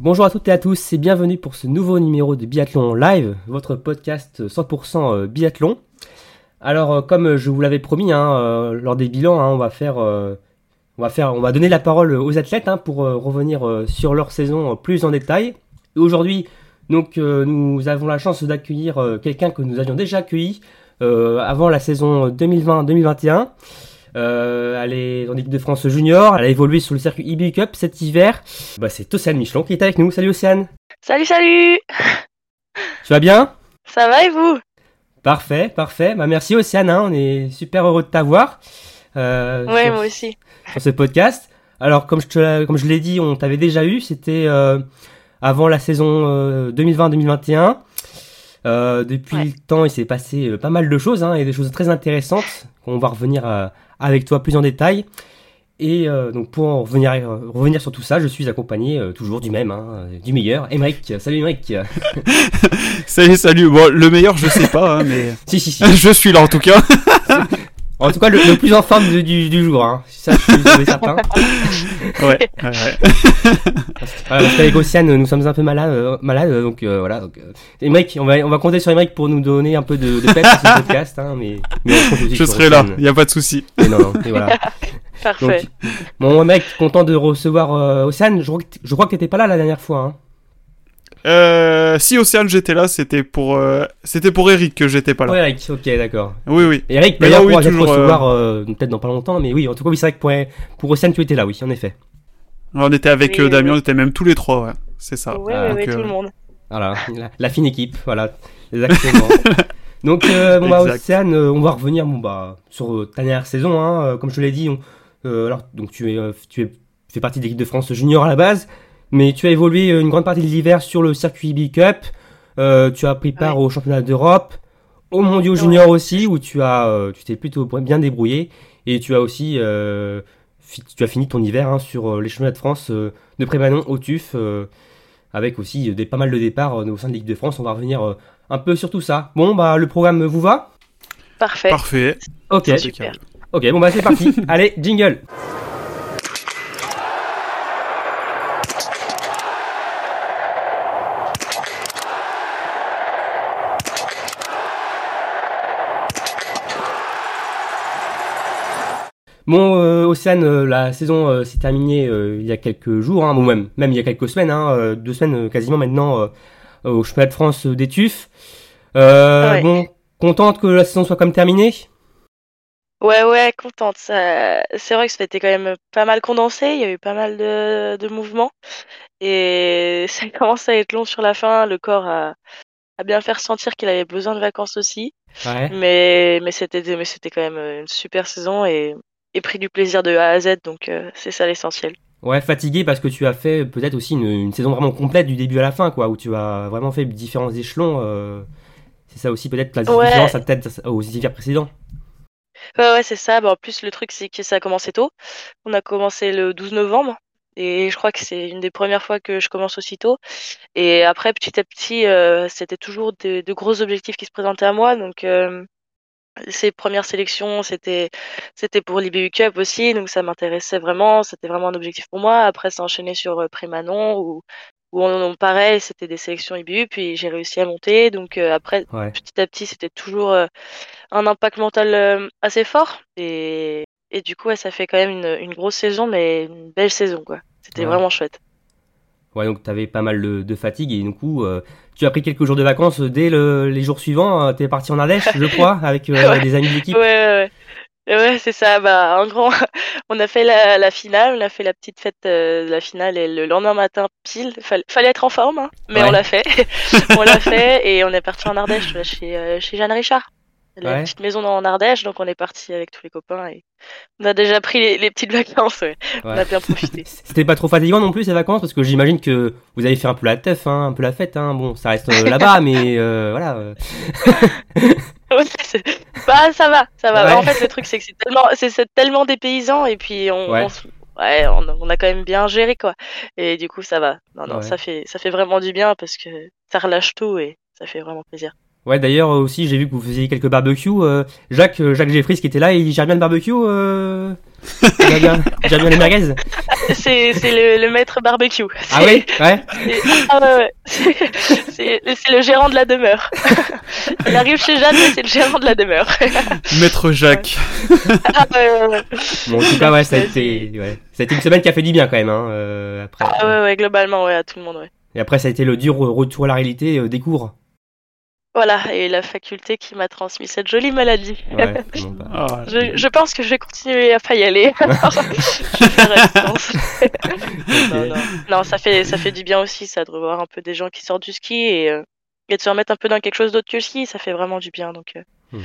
Bonjour à toutes et à tous et bienvenue pour ce nouveau numéro de Biathlon Live, votre podcast 100% biathlon. Alors euh, comme je vous l'avais promis hein, euh, lors des bilans, hein, on va faire, euh, on va faire, on va donner la parole aux athlètes hein, pour euh, revenir euh, sur leur saison euh, plus en détail. Aujourd'hui, donc euh, nous avons la chance d'accueillir euh, quelqu'un que nous avions déjà accueilli euh, avant la saison 2020-2021. Euh, elle est en équipe de France junior, elle a évolué sur le circuit IBU Cup cet hiver. Bah, c'est Océane Michelon qui est avec nous. Salut Océane. Salut, salut Tu vas bien? Ça va et vous? Parfait, parfait. Bah, merci Océane, hein, on est super heureux de t'avoir euh, Ouais, sur, moi aussi. sur ce podcast. Alors comme je te l'ai- comme je l'ai dit, on t'avait déjà eu, c'était euh, avant la saison euh, 2020-2021. Euh, depuis Ouais. le temps, il s'est passé pas mal de choses hein, et des choses très intéressantes qu'on va revenir euh, avec toi plus en détail. Et euh, donc pour en revenir, euh, revenir sur tout ça, je suis accompagné euh, toujours du même, hein, du meilleur, Emeric. Salut Emeric. Salut, salut. Bon, le meilleur, je sais pas, hein, mais si si si. je suis là en tout cas. En tout cas, le, le plus en forme de- du, du jour, hein. ça je suis certain. Ouais. ouais, ouais. Parce qu'avec Océane, nous sommes un peu malades, euh, malades donc euh, voilà. Donc, euh, on va, on va compter sur Emeric pour nous donner un peu de, de peps sur ce podcast, hein, mais, mais on compte aussi Je serai là, il y a pas de souci. Mais non, non, et voilà. Parfait. Donc, bon, mec, content de recevoir euh, Océane. Je, crois que t- je crois que t'étais pas là la dernière fois. Hein. Euh, si Océane j'étais là, c'était pour euh, c'était pour Eric que j'étais pas là. Ouais, Eric, ok, d'accord. Oui, oui. Et Eric, Mais d'ailleurs, oui, pourra peut-être toujours, recevoir euh, peut-être dans pas longtemps, mais oui, en tout cas, oui, c'est vrai que pour, pour Océane, tu étais là, oui, en effet. On était avec Oui, euh, Damien, oui. on était même tous les trois, ouais. C'est ça. oui, Ah, oui, tout euh, le monde. Voilà, la, la fine équipe, voilà, exactement. Donc, euh, bon, bah, Exact. Océane, euh, on va revenir bon, bah, sur euh, ta dernière saison. Hein, euh, comme je te l'ai dit, on- euh, alors, donc, tu, es, euh, tu, es, tu fais partie de l'équipe de France junior à la base, mais tu as évolué euh, une grande partie de l'hiver sur le circuit B Cup. Euh, tu as pris part au championnat d'Europe, aux mondiaux Ouais. juniors aussi, où tu as, euh, tu t'es plutôt bien débrouillé. Et tu as aussi euh, fi- tu as fini ton hiver hein, sur les championnats de France euh, de Prémanon au TUF. euh, avec aussi des, pas mal de départs euh, au sein de l'équipe de France. On va revenir euh, un peu sur tout ça. Bon, bah, le programme vous va? Parfait. Parfait. Ok, Super. ok, bon, bah, c'est parti. Allez, jingle. Bon, euh, Océane, euh, la saison euh, s'est terminée euh, il y a quelques jours, hein, ou même, même il y a quelques semaines, hein, deux semaines quasiment maintenant au championnat de France des TUF. Ouais. Bon, contente que la saison soit comme terminée? Ouais, ouais, contente. Ça... C'est vrai que c'était quand même pas mal condensé. Il y a eu pas mal de, de mouvements. Et ça commence à être long sur la fin. Le corps a, a bien fait ressentir qu'il avait besoin de vacances aussi. Ouais. Mais, mais c'était mais c'était quand même une super saison et, et pris du plaisir de A à Z. Donc euh, c'est ça l'essentiel. Ouais, fatigué parce que tu as fait peut-être aussi une, une saison vraiment complète du début à la fin, quoi, où tu as vraiment fait différents échelons. euh, c'est ça aussi peut-être la Ouais. différence à tête aux hivers précédents. Ouais, ouais, c'est ça. Bah, en plus, le truc, c'est que ça a commencé tôt. On a commencé le 12 novembre. Et je crois que c'est une des premières fois que je commence aussitôt. Et après, petit à petit, euh, c'était toujours de, de gros objectifs qui se présentaient à moi. Donc, euh, ces premières sélections, c'était, c'était pour l'IBU Cup aussi. Donc, ça m'intéressait vraiment. C'était vraiment un objectif pour moi. Après, ça enchaîné sur euh, Prémanon, où, où on, pareil, c'était des sélections IBU. Puis, j'ai réussi à monter. Donc, euh, après, Ouais. petit à petit, c'était toujours euh, un impact mental euh, assez fort. Et, et du coup, ouais, ça fait quand même une, une grosse saison, mais une belle saison, quoi. C'était Ouais. vraiment chouette. Ouais, donc tu avais pas mal de, de fatigue et du coup, euh, tu as pris quelques jours de vacances dès le- les jours suivants. tu es parti en Ardèche, je crois, avec euh, Ouais. des amis d'équipe. Ouais, ouais, c'est ça. Bah, en gros, on a fait la, la finale, on a fait la petite fête euh, de la finale et le lendemain matin, pile, fallait, fallait être en forme, hein, mais on l'a fait. on l'a fait et on est parti en Ardèche, euh, chez Jeanne Richard. La Ouais. petite maison en Ardèche, donc on est parti avec tous les copains et on a déjà pris les, les petites vacances. ouais. On a bien profité. C'était pas trop fatigant non plus ces vacances parce que j'imagine que vous avez fait un peu la teuf, hein, un peu la fête. Hein. Bon, ça reste euh, là-bas, mais euh, voilà. euh. Bah ça va, ça va. Ouais. En fait, le truc c'est que c'est tellement, c'est tellement des paysans et puis on, ouais, a- on a quand même bien géré quoi. Et du coup, ça va. Non, non, Ouais. ça fait, ça fait vraiment du bien parce que ça relâche tout et ça fait vraiment plaisir. Ouais, d'ailleurs euh, aussi, j'ai vu que vous faisiez quelques barbecues. euh, Jacques, euh, Jacques Jeffries qui était là, il gère bien le barbecue. Euh... il gère bien, il gère bien les merguez. C'est, c'est le, le maître barbecue. Ah oui, ouais. C'est- Ah. C'est, c'est- c'est le gérant de la demeure. Il arrive chez Jeanne, mais c'est le gérant de la demeure. Maître Jacques. Ah. Bon, en tout cas, ouais, ça a été, ouais, ça a été une semaine qui a fait du bien quand même. Hein, euh, après, Ah ouais, ouais, globalement, ouais, à tout le monde, ouais. et après, ça a été le dur retour à la réalité euh, des cours. Voilà, et la faculté qui m'a transmis cette jolie maladie. Ouais, bon, bah, Ah, Je, je pense que je vais continuer à pas y aller. je vais faire à distance. non, non. Non, ça fait, ça fait du bien aussi, ça, de revoir un peu des gens qui sortent du ski et, euh, et de se remettre un peu dans quelque chose d'autre que le ski, ça fait vraiment du bien. Donc, euh, Mhm.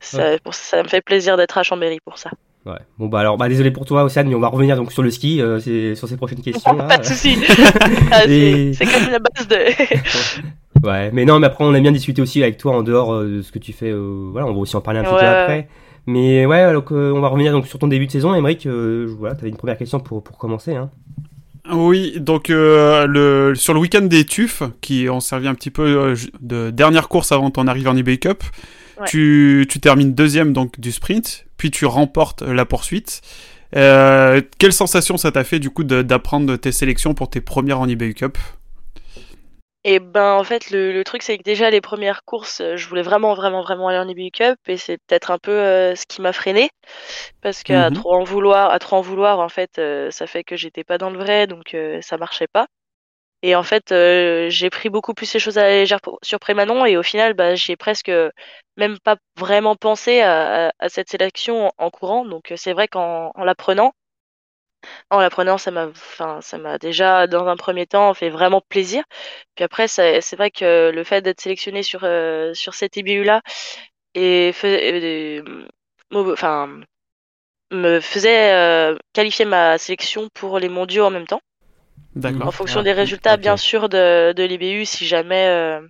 ça, pour ça, ça me fait plaisir d'être à Chambéry pour ça. ouais. Bon bah alors, bah désolé pour toi, Océane, mais on va revenir donc sur le ski, euh, sur ces prochaines questions. là. pas de soucis. Ah, c'est comme la base de. Ouais, mais non, mais après on aime bien discuter aussi avec toi en dehors euh, de ce que tu fais. euh, voilà, on va aussi en parler un petit peu après. Mais ouais, euh, on va revenir donc sur ton début de saison, Émeric. Euh, voilà, t'avais une première question pour pour commencer. Hein. Oui, donc euh, le, sur le week-end des TUF, qui ont servi un petit peu euh, de dernière course avant ton arrivée en eBay Cup, Ouais. tu, tu termines deuxième donc du sprint, puis tu remportes la poursuite. Euh, quelle sensation ça t'a fait du coup de- d'apprendre tes sélections pour tes premières en eBay Cup? Et ben en fait le, le truc c'est que déjà les premières courses euh, je voulais vraiment vraiment vraiment aller en IBU Cup et c'est peut-être un peu euh, ce qui m'a freiné. Parce qu'à Mhm. trop en vouloir à trop en vouloir en fait euh, ça fait que j'étais pas dans le vrai donc ça marchait pas. Et en fait j'ai pris beaucoup plus les choses à la légère sur Prémanon et au final bah j'ai presque même pas vraiment pensé à, à- à cette sélection en, en courant. Donc c'est vrai qu'en en l'apprenant en l'apprenant, ça m'a, enfin, ça m'a déjà, dans un premier temps, fait vraiment plaisir. Puis après, c'est vrai que le fait d'être sélectionné sur, euh, sur cette IBU-là et, fais- et, me- enfin, me faisait euh, qualifier ma sélection pour les mondiaux en même temps, en fonction des résultats, bien sûr, de, de l'IBU. Si jamais, euh,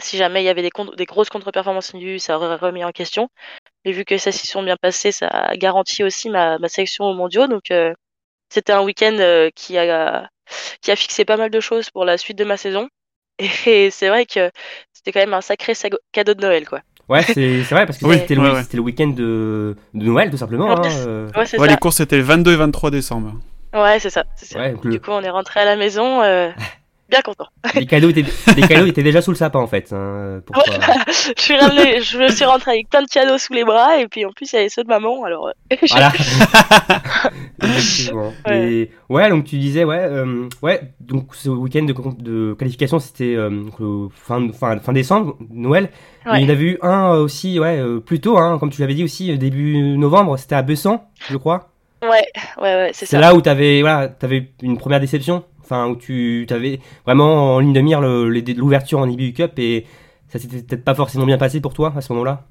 si jamais il y avait des grosses contre-performances IBU, ça aurait remis en question. Mais vu que ça s'y sont bien passées, ça a garanti aussi ma, ma sélection aux mondiaux. Donc, euh, c'était un week-end euh, qui a, qui a fixé pas mal de choses pour la suite de ma saison. Et c'est vrai que c'était quand même un sacré cadeau de Noël, quoi. Ouais, c'est c'est vrai parce que Oui, c'était le, ouais, week- ouais. c'était le week-end de, de Noël tout simplement. En hein, euh. Ouais, c'est Ouais, ça. les courses c'était le 22 et 23 décembre. Ouais, c'est ça. le- Du coup, on est rentré à la maison, euh, bien content. les cadeaux étaient les cadeaux étaient déjà sous le sapin en fait. hein, pour Ouais, toi. je suis ramené, je me suis rentrée avec plein de cadeaux sous les bras, et puis en plus, il y avait ceux de maman, alors. euh, Voilà. Effectivement. Ouais. Et ouais, donc tu disais, ouais, euh, ouais, donc ce week-end de, qualification, c'était euh, fin, fin, fin décembre, Noël. Ouais. Il y en avait eu un aussi, ouais, plus tôt, hein, comme tu l'avais dit aussi, début novembre, c'était à Bessan, je crois. ouais, ouais, ouais, c'est C'est là où t'avais, voilà, t'avais une première déception, enfin, où tu avais vraiment en ligne de mire l'ouverture en IBU Cup et ça s'était peut-être pas forcément bien passé pour toi à ce moment-là?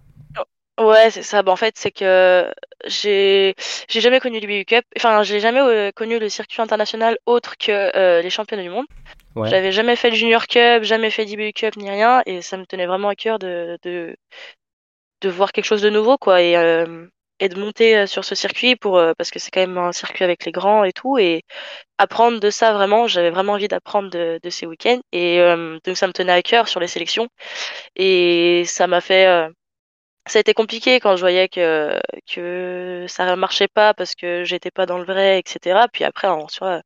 Ouais, c'est ça. Bah, en fait, c'est que j'ai j'ai jamais connu l'IBU Cup. Enfin, j'ai jamais euh, connu le circuit international autre que euh, les championnats du monde. Ouais. J'avais jamais fait le Junior Cup, jamais fait l'IBU Cup ni rien, et ça me tenait vraiment à cœur de de, de voir quelque chose de nouveau, quoi, et euh, et de monter euh, sur ce circuit pour euh, parce que c'est quand même un circuit avec les grands et tout, et apprendre de ça vraiment. J'avais vraiment envie d'apprendre de, de ces week-ends, et euh, donc ça me tenait à cœur sur les sélections, et ça m'a fait euh, ça a été compliqué quand je voyais que, que ça marchait pas parce que j'étais pas dans le vrai, etc. Puis après, en soi,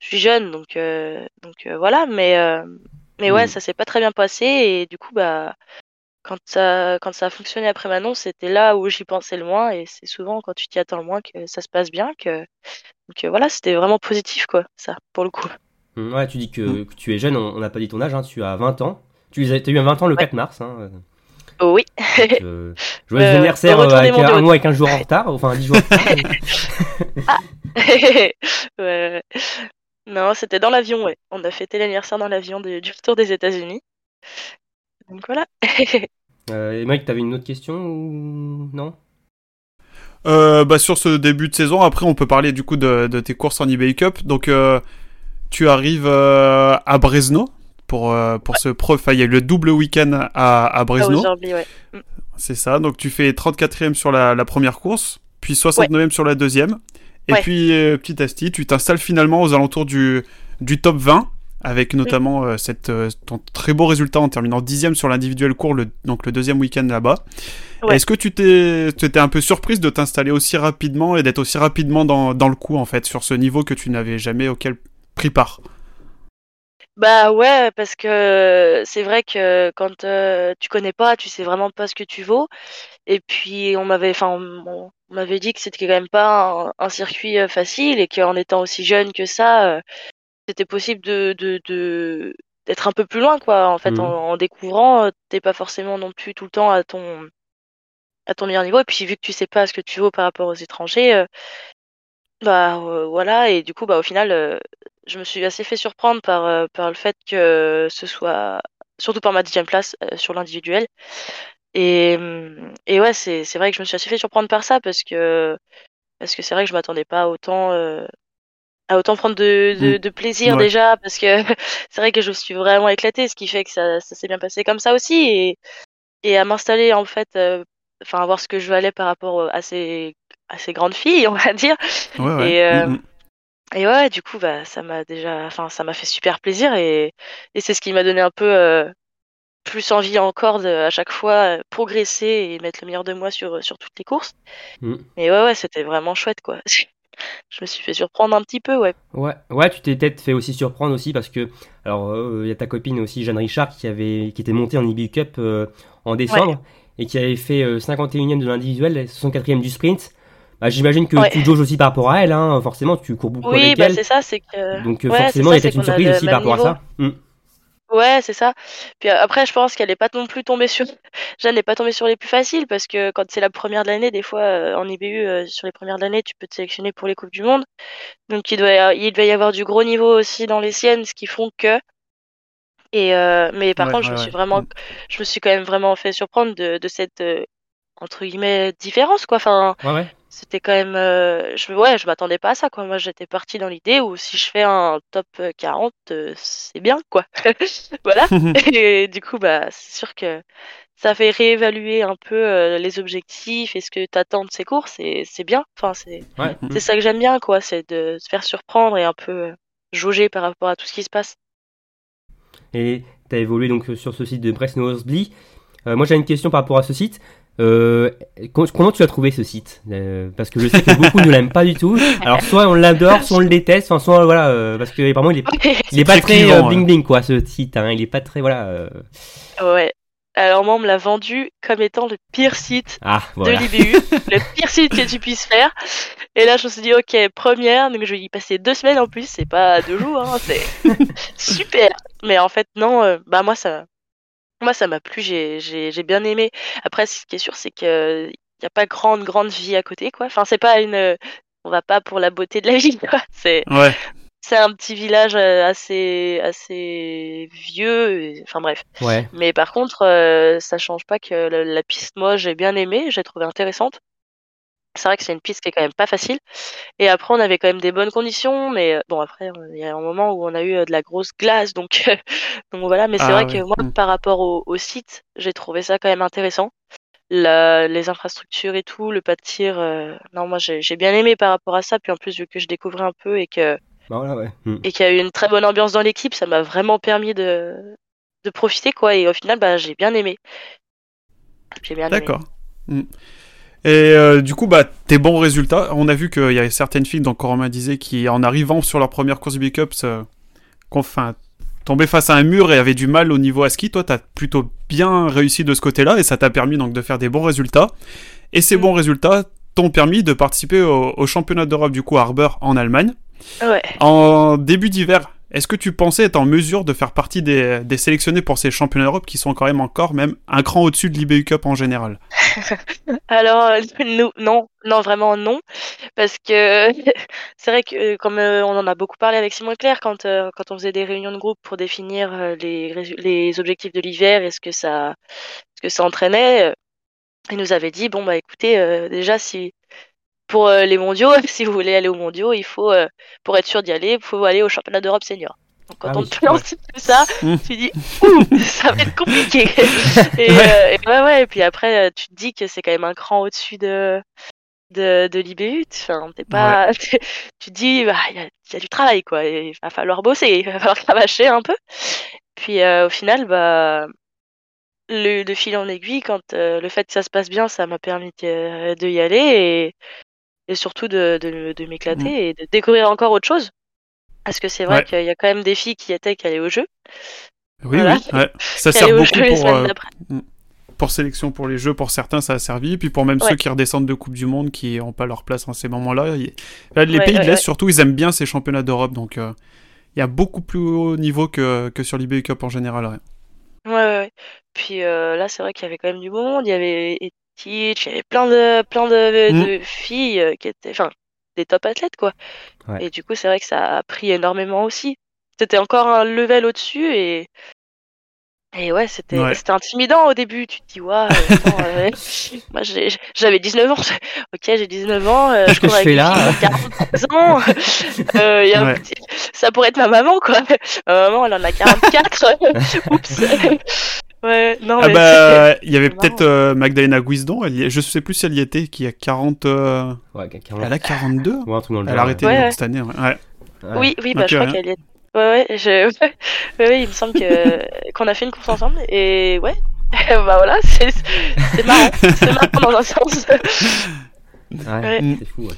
je suis jeune, donc, euh, donc voilà. Mais, mais ouais, ça s'est pas très bien passé. Et du coup, bah, quand ça, quand ça a fonctionné après Manon, c'était là où j'y pensais le moins. Et c'est souvent quand tu t'y attends le moins que ça se passe bien. Que... Donc voilà, c'était vraiment positif, quoi, ça, pour le coup. Mm, Ouais, tu dis que, que tu es jeune, on n'a pas dit ton âge, hein, tu as 20 ans. Tu as eu 20 ans le Ouais.. 4 mars. Hein, euh. Oh, oui. Donc, euh, joyeux Euh, anniversaire euh, avec un mois et 15 jours en retard, enfin 10 jours. ouais, ouais. Non, c'était dans l'avion, ouais. On a fêté l'anniversaire dans l'avion de- du retour des États-Unis. Donc voilà. Euh, et Mike, t'avais une autre question ou non? Euh, bah, sur ce début de saison, après, on peut parler du coup de, de tes courses en eBay Cup. Donc, euh, tu arrives euh, à Bresno pour, euh, pour ce pro. Enfin, il y a eu le double week-end à, à Ah, Bresno. aujourd'hui, ouais. C'est ça. Donc, tu fais 34e sur la, la première course, puis 69e sur la deuxième. Et Ouais. puis, euh, petit à petit, tu t'installes finalement aux alentours du, du top 20, avec notamment euh, cette, euh, ton très beau résultat en terminant 10e sur l'individuel court, le, donc le deuxième week-end là-bas. Ouais. Est-ce que tu t'es, tu étais un peu surprise de t'installer aussi rapidement et d'être aussi rapidement dans, dans le coup, en fait, sur ce niveau que tu n'avais jamais auquel pris part? Bah ouais, parce que c'est vrai que quand euh, tu connais pas, tu sais vraiment pas ce que tu vaux. Et puis on m'avait, enfin, on, on m'avait dit que c'était quand même pas un, un circuit euh, facile et qu'en étant aussi jeune que ça, euh, c'était possible de, de, de d'être un peu plus loin, quoi. En fait, Mhm. en, en découvrant, euh, t'es pas forcément non plus tout le temps à ton à ton meilleur niveau. Et puis vu que tu sais pas ce que tu vaux par rapport aux étrangers, euh, bah euh, voilà. Et du coup, bah au final, euh, je me suis assez fait surprendre par par le fait que ce soit surtout par ma dixième place sur l'individuel. Et et ouais, c'est c'est vrai que je me suis assez fait surprendre par ça parce que parce que c'est vrai que je m'attendais pas autant euh, à autant prendre de, de, Mm. de plaisir Ouais. déjà parce que c'est vrai que je me suis vraiment éclatée, ce qui fait que ça, ça s'est bien passé comme ça aussi et, et à m'installer en fait, euh, enfin à voir ce que je valais par rapport à ces, à ces grandes filles, on va dire. Ouais, ouais. Et, euh, Mm, mm. Et ouais, du coup, bah ça m'a déjà, enfin ça m'a fait super plaisir et, et c'est ce qui m'a donné un peu euh, plus envie encore de à chaque fois euh, progresser et mettre le meilleur de moi sur sur toutes les courses. Mm. Et ouais ouais, c'était vraiment chouette quoi. Je me suis fait surprendre un petit peu, ouais. Ouais, ouais, tu t'es peut-être fait aussi surprendre aussi parce que, alors, il y a ta copine aussi, Jeanne Richard, qui avait, qui était montée en IBU Cup euh, en décembre et qui avait fait euh, 51e de l'individuel, et 64e du sprint. Bah, j'imagine que Ouais. tu jauges aussi par rapport à elle, hein, forcément, tu cours beaucoup Oui, avec bah elle. c'est ça, c'est que Donc, euh, forcément, il y a peut-être une surprise aussi par rapport à ça. Mm. Ouais, c'est ça. Puis après, je pense qu'elle est pas non plus tombée sur. Jeanne n'est pas tombée sur les plus faciles parce que quand c'est la première de l'année, des fois euh, en IBU, euh, sur les premières de l'année, tu peux te sélectionner pour les Coupes du Monde. Donc il doit, y a- il devait y avoir du gros niveau aussi dans les siennes, ce qui font que. Et euh, mais par Ouais, contre, je ouais, me suis ouais. vraiment, Mm. je me suis quand même vraiment fait surprendre de, de cette euh, entre guillemets différence quoi. Enfin, Ouais, ouais. C'était quand même, euh, je ouais, je m'attendais pas à ça quoi. Moi, j'étais partie dans l'idée où si je fais un top euh, 40, euh, c'est bien quoi. Voilà. Et du coup, bah, c'est sûr que ça fait réévaluer un peu euh, les objectifs et ce que t'attends de ces courses et c'est bien. Enfin, c'est Ouais. Mm. c'est ça que j'aime bien, quoi. C'est de se faire surprendre et un peu euh, jauger par rapport à tout ce qui se passe. Et tu as évolué donc euh, sur ce site de Bresno-Osbli. Euh, moi, j'ai une question par rapport à ce site. Euh, com- comment tu as trouvé ce site Euh, Parce que je sais que beaucoup ne l'aiment pas du tout. Alors, soit on l'adore, soit on le déteste. Enfin, soit voilà, euh, parce que apparemment, il est, il est pas très très clivant, euh, bling bling quoi, ce site. Hein. Il est pas très voilà. euh, ouais. Alors moi, on me l'a vendu comme étant le pire site Ah, voilà. de l'IBU, le pire site que tu puisses faire. Et là, je me suis dit, ok, première, donc je vais y passer deux semaines en plus, c'est pas deux jours, hein, c'est super. Mais en fait, non, euh, bah moi ça, moi ça m'a plu, j'ai j'ai j'ai bien aimé. Après, ce qui est sûr, c'est que y a pas grande grande vie à côté, quoi. Enfin, c'est pas une, on va pas pour la beauté de la ville, quoi. C'est Ouais. c'est un petit village euh, assez assez vieux. et- Enfin bref. Ouais. Mais par contre, euh, ça change pas que la, la piste, moi, j'ai bien aimé, j'ai trouvé intéressante. C'est vrai que c'est une piste qui est quand même pas facile. Et après, on avait quand même des bonnes conditions, mais euh, bon, après, euh, il y a un moment où on a eu euh, de la grosse glace, donc, donc voilà. Mais c'est Ah vrai ouais. que moi, Mm. par rapport au, au site, j'ai trouvé ça quand même intéressant. La- les infrastructures et tout, le pas de tir, euh, non, moi, j'ai bien aimé par rapport à ça. Puis en plus, vu que je découvrais un peu et que Bah voilà, ouais. Mm. et qu'il y a eu une très bonne ambiance dans l'équipe, ça m'a vraiment permis de, de profiter, quoi. Et au final, bah, j'ai bien aimé. J'ai bien aimé. D'accord. Et euh, du coup, bah, tes bons résultats. On a vu qu'il y avait certaines filles, donc Romain disait, qui en arrivant sur leur première course Big Up, se- qu'on- enfin, tombaient face à un mur et avaient du mal au niveau à ski. Toi, t'as plutôt bien réussi de ce côté-là et ça t'a permis donc de faire des bons résultats. Et ces Mm. bons résultats t'ont permis de participer au, au championnat d'Europe du coup à Harbour en Allemagne. Ouais. En début d'hiver, Est-ce que tu pensais être en mesure de faire partie des, sélectionnés pour ces championnats d'Europe qui sont quand même encore même un cran au-dessus de l'IBU Cup en général? Alors, euh, non, non, vraiment non. Parce que c'est vrai que, euh, comme euh, on en a beaucoup parlé avec Simon Claire, quand, quand on faisait des réunions de groupe pour définir les, les objectifs de l'hiver et ce que ça, ce que ça entraînait, il nous avait dit, bon, bah écoutez, déjà, si pour euh, les mondiaux, si vous voulez aller aux mondiaux, il faut, euh, pour être sûr d'y aller, il faut aller au championnat d'Europe senior. Donc quand Ah on oui, te lance tout ça, Mm. tu dis, ouh, ça va être compliqué. et, euh, et ouais, ouais, et puis après, tu te dis que c'est quand même un cran au-dessus de, de, de l'IBU. Enfin, t'es pas, tu te dis, bah, il y a, il y a du travail, quoi. Il va falloir bosser, il va falloir cravacher un peu. Puis euh, au final, bah, le, de fil en aiguille, quand euh, le fait que ça se passe bien, ça m'a permis de, de y aller et, et surtout de, de, de m'éclater Mm. et de découvrir encore autre chose. Parce que c'est vrai Ouais. qu'il y a quand même des filles qui étaient qui allaient au jeu. Oui, Voilà. oui. ouais. Ça sert beaucoup pour, euh, d'après. pour sélection pour les jeux. Pour certains, ça a servi. Puis pour même Ouais. ceux qui redescendent de Coupe du Monde, qui n'ont pas leur place en ces moments-là. les pays de l'Est, surtout, ils aiment bien ces championnats d'Europe. Donc, euh, il y a beaucoup plus haut niveau que, que sur l'IBU Cup en général. ouais. Ouais. Puis euh, là, c'est vrai qu'il y avait quand même du beau monde. Il y avait Etich, il y avait plein de, plein de, Mm. de filles euh, qui étaient, enfin, des top athlètes, quoi. Ouais. Et du coup, c'est vrai que ça a pris énormément aussi. C'était encore un level au-dessus et. Et ouais, c'était Ouais. intimidant au début. Tu te dis, attends, euh, moi j'avais 19 ans. Ok, j'ai 19 ans. euh, je cours je avec fais une là? fille de 40 ans. Euh, il y a un Ouais. petit- Ça pourrait être ma maman, quoi. Ma maman, elle en a 44. Oups. Ouais, non, Ah mais bah, il y avait peut-être euh, Magdalena Guisdon. Elle y je sais plus si elle y était, qui a 40. euh, Ouais, carrément. Elle a 42 Ou un truc dans le Elle a arrêté Ouais, donc, ouais. cette année. ouais. Ouais. ouais. Oui, oui, bah, je crois ouais. qu'elle y est. Ouais, ouais, je... ouais, ouais, il me semble que qu'on a fait une course ensemble et ouais, bah voilà, c'est c'est marrant, c'est marrant dans un sens. Ouais, Ouais. C'est fou, ouais.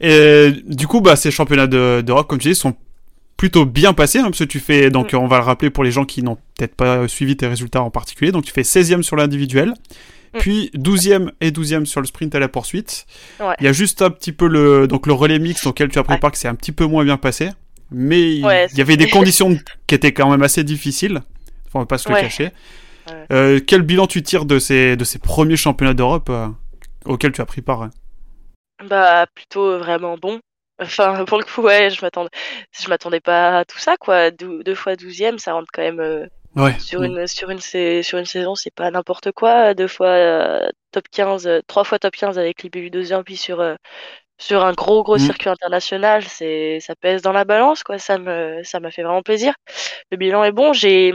Et du coup, bah, ces championnats de- d'Europe, comme tu dis, sont plutôt bien passés, hein, parce que tu fais, donc Mm. on va le rappeler pour les gens qui n'ont peut-être pas suivi tes résultats en particulier, donc tu fais 16e sur l'individuel, Mm. puis 12e et 12e sur le sprint à la poursuite. Ouais. Il y a juste un petit peu le, donc le relais mix auquel tu as pris Ouais. part que c'est un petit peu moins bien passé, mais il Ouais, y avait des conditions qui étaient quand même assez difficiles, on va pas se le cacher. Ouais. Euh, quel bilan tu tires de ces, de ces premiers championnats d'Europe euh, auxquels tu as pris part hein? Bah plutôt vraiment bon. Enfin pour le coup ouais, je m'attendais, je m'attendais pas à tout ça quoi. Dou- deux fois douzième, ça rentre quand même euh, Ouais. sur une sur une sa- sur une saison, c'est pas n'importe quoi. Deux fois euh, top 15, euh, trois fois top 15 avec l'IBU 2 puis sur sur un gros gros Mm. circuit international, c'est ça pèse dans la balance quoi. Ça me ça m'a fait vraiment plaisir. Le bilan est bon. J'ai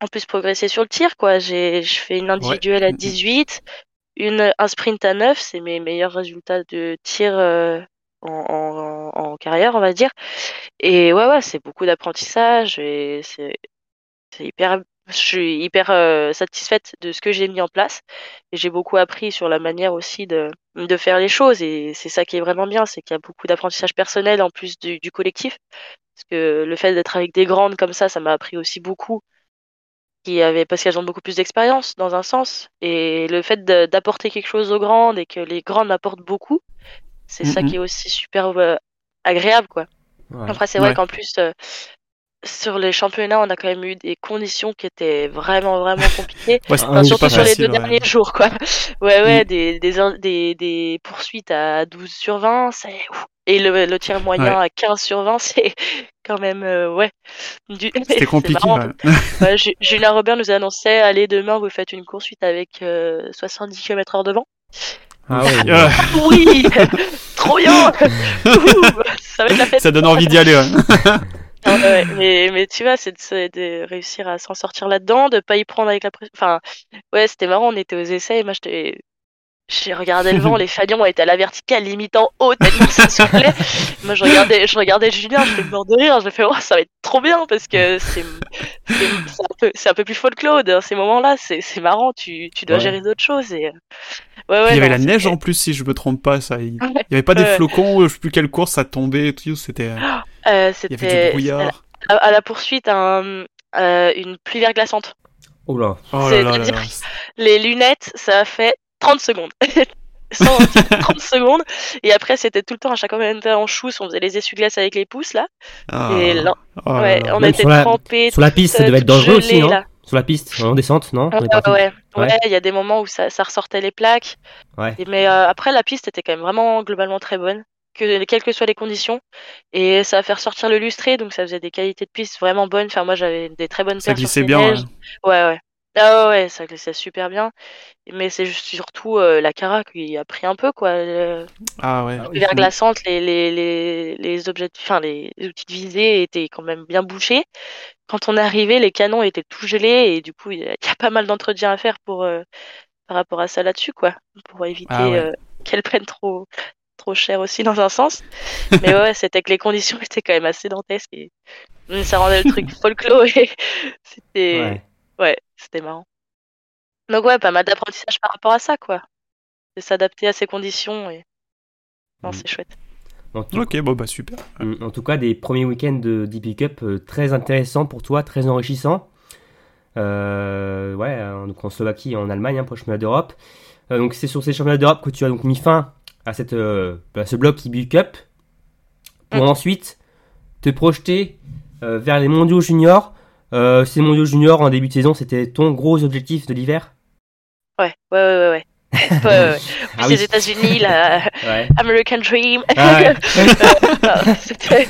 en plus progressé sur le tir quoi. J'ai je fais une individuelle à Mm, mm. 18, une un sprint à 9, c'est mes meilleurs résultats de tir en, carrière on va dire. Et ouais ouais, c'est beaucoup d'apprentissage et c'est hyper je suis hyper euh, satisfaite de ce que j'ai mis en place. Et j'ai beaucoup appris sur la manière aussi de, de faire les choses et c'est ça qui est vraiment bien, c'est qu'il y a beaucoup d'apprentissage personnel en plus du, collectif. Parce que le fait d'être avec des grandes comme ça, ça m'a appris aussi beaucoup qui avaient parce qu'elles ont beaucoup plus d'expérience dans un sens. Et le fait d'apporter quelque chose aux grandes et que les grandes m'apportent beaucoup, c'est ça Mhm. qui est aussi super euh, agréable quoi. Ouais. Après, c'est vrai Ouais. qu'en plus, euh, sur les championnats, on a quand même eu des conditions qui étaient vraiment, vraiment compliquées. Ouais, Enfin, surtout sur les deux derniers jours, quoi. Ouais, ouais, Mm. des, des, des, des poursuites à 12 sur 20, c'est... Et le, le tir moyen à 15 sur 20, c'est quand même, euh, ouais. Du... C'était c'est compliqué. Ju- Julien Robert nous annonçait, allez, demain, vous faites une poursuite avec euh, 70 km heure devant. Ah Euh, Oui Trop bien Ça va être la fête ça donne envie d'y aller. ouais. Ah ouais, mais, mais tu vois, c'est de, réussir à s'en sortir là-dedans, de pas y prendre avec la pression. Enfin, ouais, c'était marrant, on était aux essais, et moi j'étais. J'ai regardé le vent, les falions étaient à la verticale, limite en haut, tellement ça soufflait. Moi je regardais, je regardais Julien, je fais mort de rire, je fais, oh, ça va être trop bien, parce que c'est c'est c'est un, peu- c'est un peu plus folklore, dans ces moments-là, c'est c'est marrant, tu, tu dois Ouais. gérer d'autres choses. Et... euh, Ouais, ouais, il y avait non, la neige en plus, si je me trompe pas. Ça, il Ouais. il y avait pas des flocons, je sais plus quelle course, ça tombait et tout. C'était, euh, il y avait du brouillard. à, à la poursuite, un, euh, une pluie verglaçante. Oh là. Oh là là là c'est-à-dire là. Les lunettes, ça a fait 30 secondes. sans 30 secondes. Et après, c'était tout le temps, à chaque fois qu'on était en chousse, on faisait les essuie-glaces avec les pouces, là. Ah. Et là, Oh là ouais, là. on Même était la- trempés. Sur la piste, ça toutes, devait être dangereux aussi, non là. Sur la piste, en descente, non On est Ouais, il y a des moments où ça, ça ressortait les plaques. Ouais. Et- mais euh, après, la piste était quand même vraiment globalement très bonne, que, quelles que soient les conditions. Et ça a fait ressortir le lustré, donc ça faisait des qualités de piste vraiment bonnes. Enfin, moi, j'avais des très bonnes Ça glissait bien. ouais. Ouais, ouais. Ah ouais, ça glissait super bien. Mais c'est juste surtout euh, la cara qui a pris un peu, quoi. Le- Ah ouais. Oui. les verglaçantes, les, les, les, les objets, enfin, les, les outils de visée étaient quand même bien bouchés. Quand on est arrivé, les canons étaient tout gelés et du coup, il y, a il y a pas mal d'entretien à faire pour, euh, par rapport à ça là-dessus, quoi. Pour éviter Ah ouais. euh, qu'elles prennent trop, trop cher aussi dans un sens. Mais ouais, c'était que les conditions étaient quand même assez dantesques et mm, ça rendait le truc folklore et c'était, Ouais. Ouais, c'était marrant. Donc ouais, pas mal d'apprentissage par rapport à ça, quoi. De s'adapter à ces conditions et non, Mm. c'est chouette. En tout, Ok, bon bah super. Mm, en tout cas, des premiers week-ends de Deep Cup euh, très intéressants pour toi, très enrichissants. Euh, ouais, donc en Slovaquie et en Allemagne hein, pour le championnat d'Europe. Euh, donc c'est sur ces championnats d'Europe que tu as donc mis fin à, cette, euh, à ce bloc IBU Cup pour Mm. ensuite te projeter euh, vers les mondiaux juniors. Euh, ces mondiaux juniors en début de saison, c'était ton gros objectif de l'hiver? Ouais, ouais, ouais, ouais. Ouais. Ouais, ouais, ouais. Ah oui. les États-Unis, la Ouais. American Dream. Ah ouais. Ah, c'était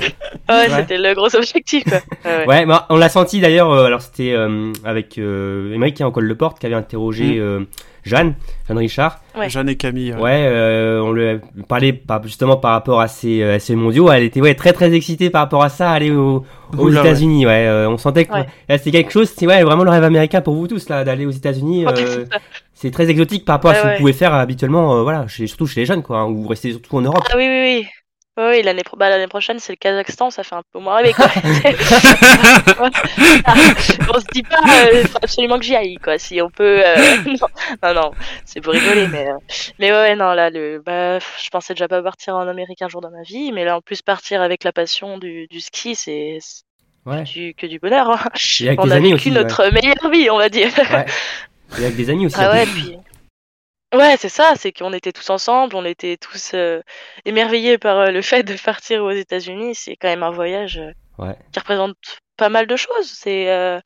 ouais, le gros objectif. Quoi. Ouais, ouais. Ouais, bah, on l'a senti d'ailleurs. euh, alors c'était euh, avec euh, Émeric en col de porte qui avait interrogé Mm. euh, Jeanne, Jeanne Richard. Ouais. Jeanne et Camille. ouais. Ouais, euh, on lui a parlé par- justement par rapport à ces, euh, à ces mondiaux. Elle était ouais très très excitée par rapport à ça, aller au- aux États-Unis. Ouais, euh, on sentait que c'était quelque chose. C'est ouais vraiment le rêve américain pour vous tous là d'aller aux États-Unis. Euh, c'est très exotique par rapport à ce que ouais. vous pouvez faire habituellement. euh, voilà, chez, surtout chez les jeunes quoi, hein, ou vous restez surtout en Europe. Ah oui, oui, oui. Oui, oui, l'année pro- bah, l'année prochaine, c'est le Kazakhstan, ça fait un peu moins rêver, quoi. on se dit pas, il faut absolument que j'y aille, quoi. Si on peut. euh, Non, non, non, c'est pour rigoler, mais. euh, Mais ouais, non, là, le... bah, je pensais déjà pas partir en Amérique un jour dans ma vie, mais là, en plus, partir avec la passion du, du ski, c'est Ouais. du... que du bonheur. hein. Et avec On des a amis vécu aussi. ouais. notre meilleure vie, on va dire. Ouais. Et avec des amis aussi. Ah ouais, puis. Ouais, c'est ça, c'est qu'on était tous ensemble, on était tous euh, émerveillés par euh, le fait de partir aux États-Unis. C'est quand même un voyage euh, Ouais. qui représente pas mal de choses. C'est euh,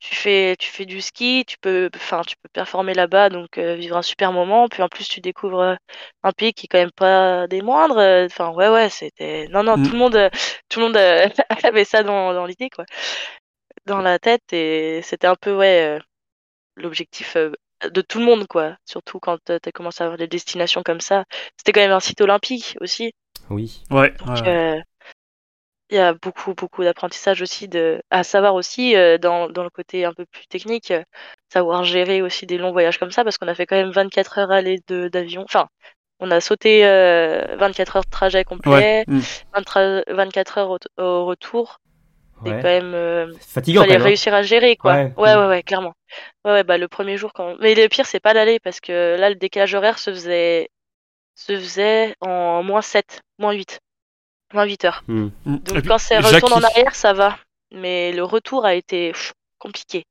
tu fais tu fais du ski, tu peux enfin tu peux performer là-bas, donc euh, vivre un super moment. Puis en plus tu découvres euh, un pays qui est quand même pas des moindres. euh, Enfin ouais ouais, c'était non non Mm. tout le monde tout le monde euh, avait ça dans dans l'idée quoi, dans la tête et c'était un peu ouais euh, l'objectif euh, de tout le monde quoi. Surtout quand tu as commencé à avoir des destinations comme ça. C'était quand même un site olympique aussi. Oui. Ouais. Donc, ouais. euh, il y a beaucoup, beaucoup d'apprentissage aussi, de, à savoir aussi euh, dans, dans le côté un peu plus technique, euh, savoir gérer aussi des longs voyages comme ça, parce qu'on a fait quand même 24 heures aller de- d'avion. Enfin, on a sauté euh, 24 heures de trajet complet, Ouais. Mm. 23 24 heures au, au retour. C'est Ouais. quand même. euh, Fatigant quand fallait hein. réussir à gérer, quoi. Ouais. Ouais, ouais, ouais, clairement. Ouais, ouais, bah le premier jour quand. Mais le pire, c'est pas l'aller, parce que là, le décalage horaire se faisait, se faisait en moins 7, moins 8. Moins 8 heures. Hmm. Mm. Donc puis, quand c'est Jacques, retourne en il- arrière, ça va. Mais le retour a été pff, compliqué.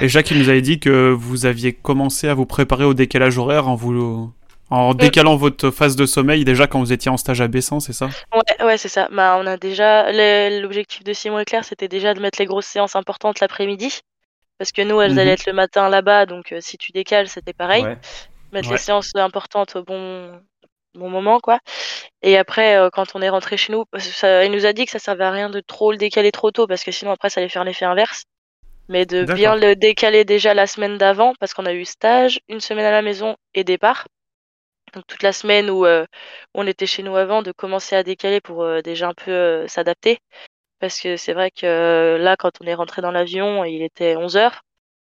Et Jacques, il nous avait dit que vous aviez commencé à vous préparer au décalage horaire en vous en décalant votre phase de sommeil déjà quand vous étiez en stage à Bessin, c'est ça? Ouais, ouais, c'est ça. Bah, on a déjà l'objectif de Simon et Claire, c'était déjà de mettre les grosses séances importantes l'après-midi. Parce que nous, elles Mhm. allaient être le matin là-bas, donc euh, si tu décales, c'était pareil. Ouais. Mettre Ouais. les séances importantes au bon, bon moment, quoi. Et après, euh, quand on est rentré chez nous, parce que ça- il nous a dit que ça servait à rien de trop le décaler trop tôt, parce que sinon après, ça allait faire l'effet inverse. Mais de bien le décaler déjà la semaine d'avant, parce qu'on a eu stage, une semaine à la maison et départ. Donc toute la semaine où euh, on était chez nous avant, de commencer à décaler pour euh, déjà un peu euh, s'adapter. Parce que c'est vrai que euh, là, quand on est rentré dans l'avion, il était 11h.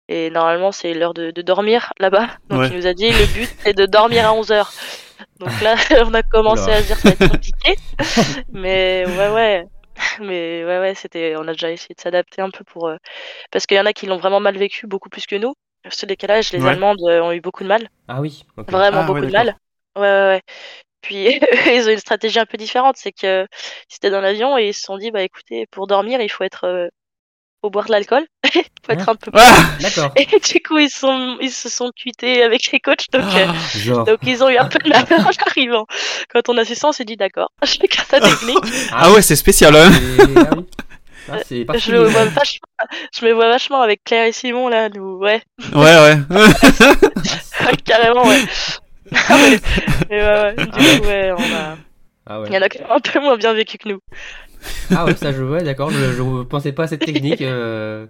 Et normalement, c'est l'heure de, de dormir là-bas. Donc Ouais. il nous a dit, le but, c'est de dormir à 11h. Donc là, on a commencé Oula. à se dire, ça va être compliqué. Mais ouais, ouais. Mais ouais, ouais, c'était, on a déjà essayé de s'adapter un peu pour. euh, Parce qu'il y en a qui l'ont vraiment mal vécu, beaucoup plus que nous. Ce décalage, les Ouais. Allemandes euh, ont eu beaucoup de mal. Ah oui. ok. Vraiment Ah, beaucoup ouais, de mal. Ouais, ouais, ouais. Puis ils ont une stratégie un peu différente, c'est que ils étaient dans l'avion et ils se sont dit, bah écoutez, pour dormir, il faut être euh, faut boire de l'alcool, faut être Ah. un peu. Ah D'accord. Et du coup, ils sont, ils se sont cuités avec les coachs, donc. euh, Genre. Donc ils ont eu un peu de mal en arrivant. Quand on a su ça, on s'est dit d'accord, je vais ta technique. Ah ouais, c'est spécial. Hein. ah. Ah, Je me vois vachement, je me vois vachement avec Claire et Simon là, nous, ouais, Ouais, ouais. carrément ouais. Ah ouais. Et ouais, ouais. Du coup, ouais, on a... Ah il y ouais. en a qui ont un peu moins bien vécu que nous. Ah ouais, ça je vois, d'accord. Je, je pensais pas à cette technique. euh.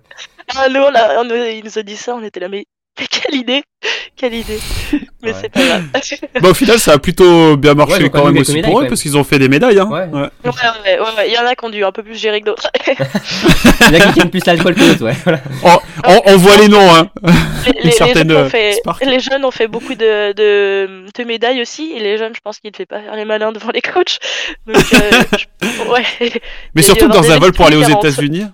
Ah, nous, on a, on a- ils nous ont dit ça, on était là, mais, mais quelle idée, quelle idée. Mais Ouais. c'est pas grave. Bah, au final, ça a plutôt bien marché Ouais, quand même aussi pour eux, parce qu'ils ont fait des médailles. Hein. Ouais. Ouais. Ouais, ouais, ouais, ouais. Il y en a qui ont dû un peu plus gérer que d'autres. Il y en a qui aiment plus l'alcool que d'autres, ouais. Voilà. On, on voit les noms. Hein. les, les- les certaine, jeunes ont euh, fait, spark. les jeunes ont fait beaucoup de, de, de médailles aussi, et les jeunes, je pense qu'ils ne font pas faire les malins devant les coachs. Donc, euh, je- ouais. Mais surtout dans un vol pour aller aux. États-Unis.